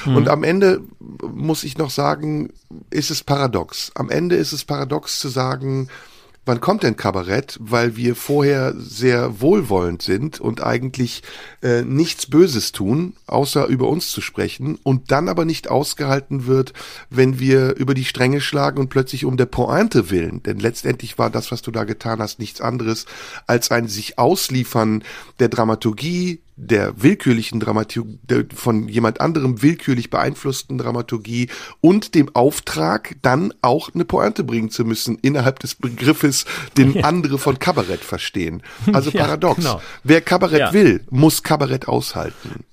Mhm. Und am Ende muss ich noch sagen, ist es paradox. Am Ende ist es paradox zu sagen, wann kommt denn Kabarett? Weil wir vorher sehr wohlwollend sind und eigentlich äh, nichts Böses tun, außer über uns zu sprechen und dann aber nicht ausgehalten wird, wenn wir über die Stränge schlagen und plötzlich um der Pointe willen. Denn letztendlich war das, was du da getan hast, nichts anderes als ein sich ausliefern der Dramaturgie, der willkürlichen Dramaturgie, von jemand anderem willkürlich beeinflussten Dramaturgie und dem Auftrag, dann auch eine Pointe bringen zu müssen innerhalb des Begriffes, den ja. andere von Kabarett verstehen. Also (laughs) ja, paradox. Genau. Wer Kabarett ja. will, muss Kabarett aushalten.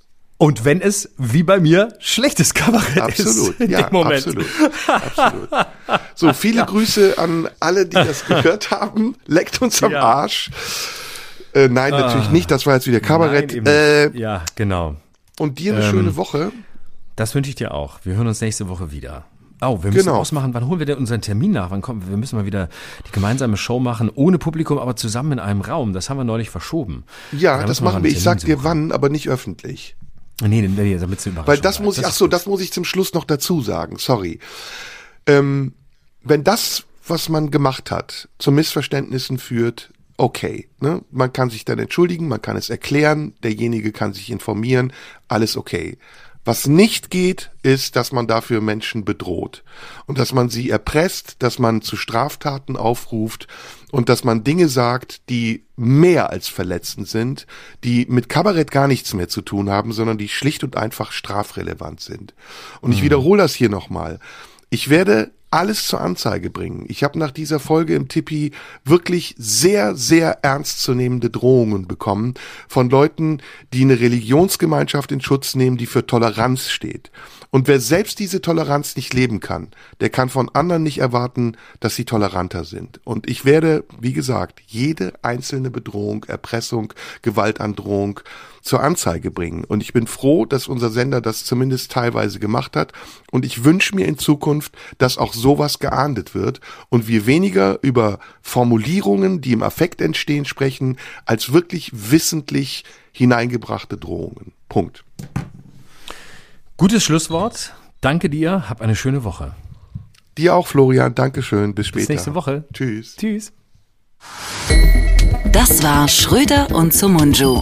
Und wenn es, wie bei mir, schlechtes Kabarett absolut, ist. In ja, dem Moment. absolut, absolut. So, (laughs) viele Grüße an alle, die das gehört haben. Leckt uns am. Arsch. Äh, nein, natürlich nicht. Das war jetzt wieder Kabarett. Nein, äh, ja, genau. und dir eine Ähm, schöne Woche. Das wünsche ich dir auch. Wir hören uns nächste Woche wieder. Oh, wir müssen Genau. ausmachen, wann holen wir denn unseren Termin nach? Wann kommen wir? Wir müssen mal wieder die gemeinsame Show machen, ohne Publikum, aber zusammen in einem Raum. Das haben wir neulich verschoben. Ja, Da das machen wir. Ich sag dir wann, aber nicht öffentlich. Nee, nee, nee, damit du Weil das muss ich, ach so, das muss ich zum Schluss noch dazu sagen, sorry. Ähm, wenn das, was man gemacht hat, zu Missverständnissen führt, okay. Ne? Man kann sich dann entschuldigen, man kann es erklären, derjenige kann sich informieren, alles okay. Was nicht geht, ist, dass man dafür Menschen bedroht und dass man sie erpresst, dass man zu Straftaten aufruft und dass man Dinge sagt, die mehr als verletzend sind, die mit Kabarett gar nichts mehr zu tun haben, sondern die schlicht und einfach strafrelevant sind. Und ich wiederhole das hier nochmal. Ich werde alles zur Anzeige bringen. Ich habe nach dieser Folge im Tippi wirklich sehr, sehr ernstzunehmende Drohungen bekommen von Leuten, die eine Religionsgemeinschaft in Schutz nehmen, die für Toleranz steht. Und wer selbst diese Toleranz nicht leben kann, der kann von anderen nicht erwarten, dass sie toleranter sind. Und ich werde, wie gesagt, jede einzelne Bedrohung, Erpressung, Gewaltandrohung zur Anzeige bringen. Und ich bin froh, dass unser Sender das zumindest teilweise gemacht hat. Und ich wünsche mir in Zukunft, dass auch sowas geahndet wird und wir weniger über Formulierungen, die im Affekt entstehen, sprechen, als wirklich wissentlich hineingebrachte Drohungen. Punkt. Gutes Schlusswort. Danke dir. Hab eine schöne Woche. Dir auch, Florian. Dankeschön. Bis später. Bis nächste Woche. Tschüss. Tschüss. Das war Schröder und Sumunju.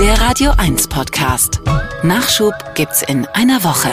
Der Radio 1 Podcast. Nachschub gibt's in einer Woche.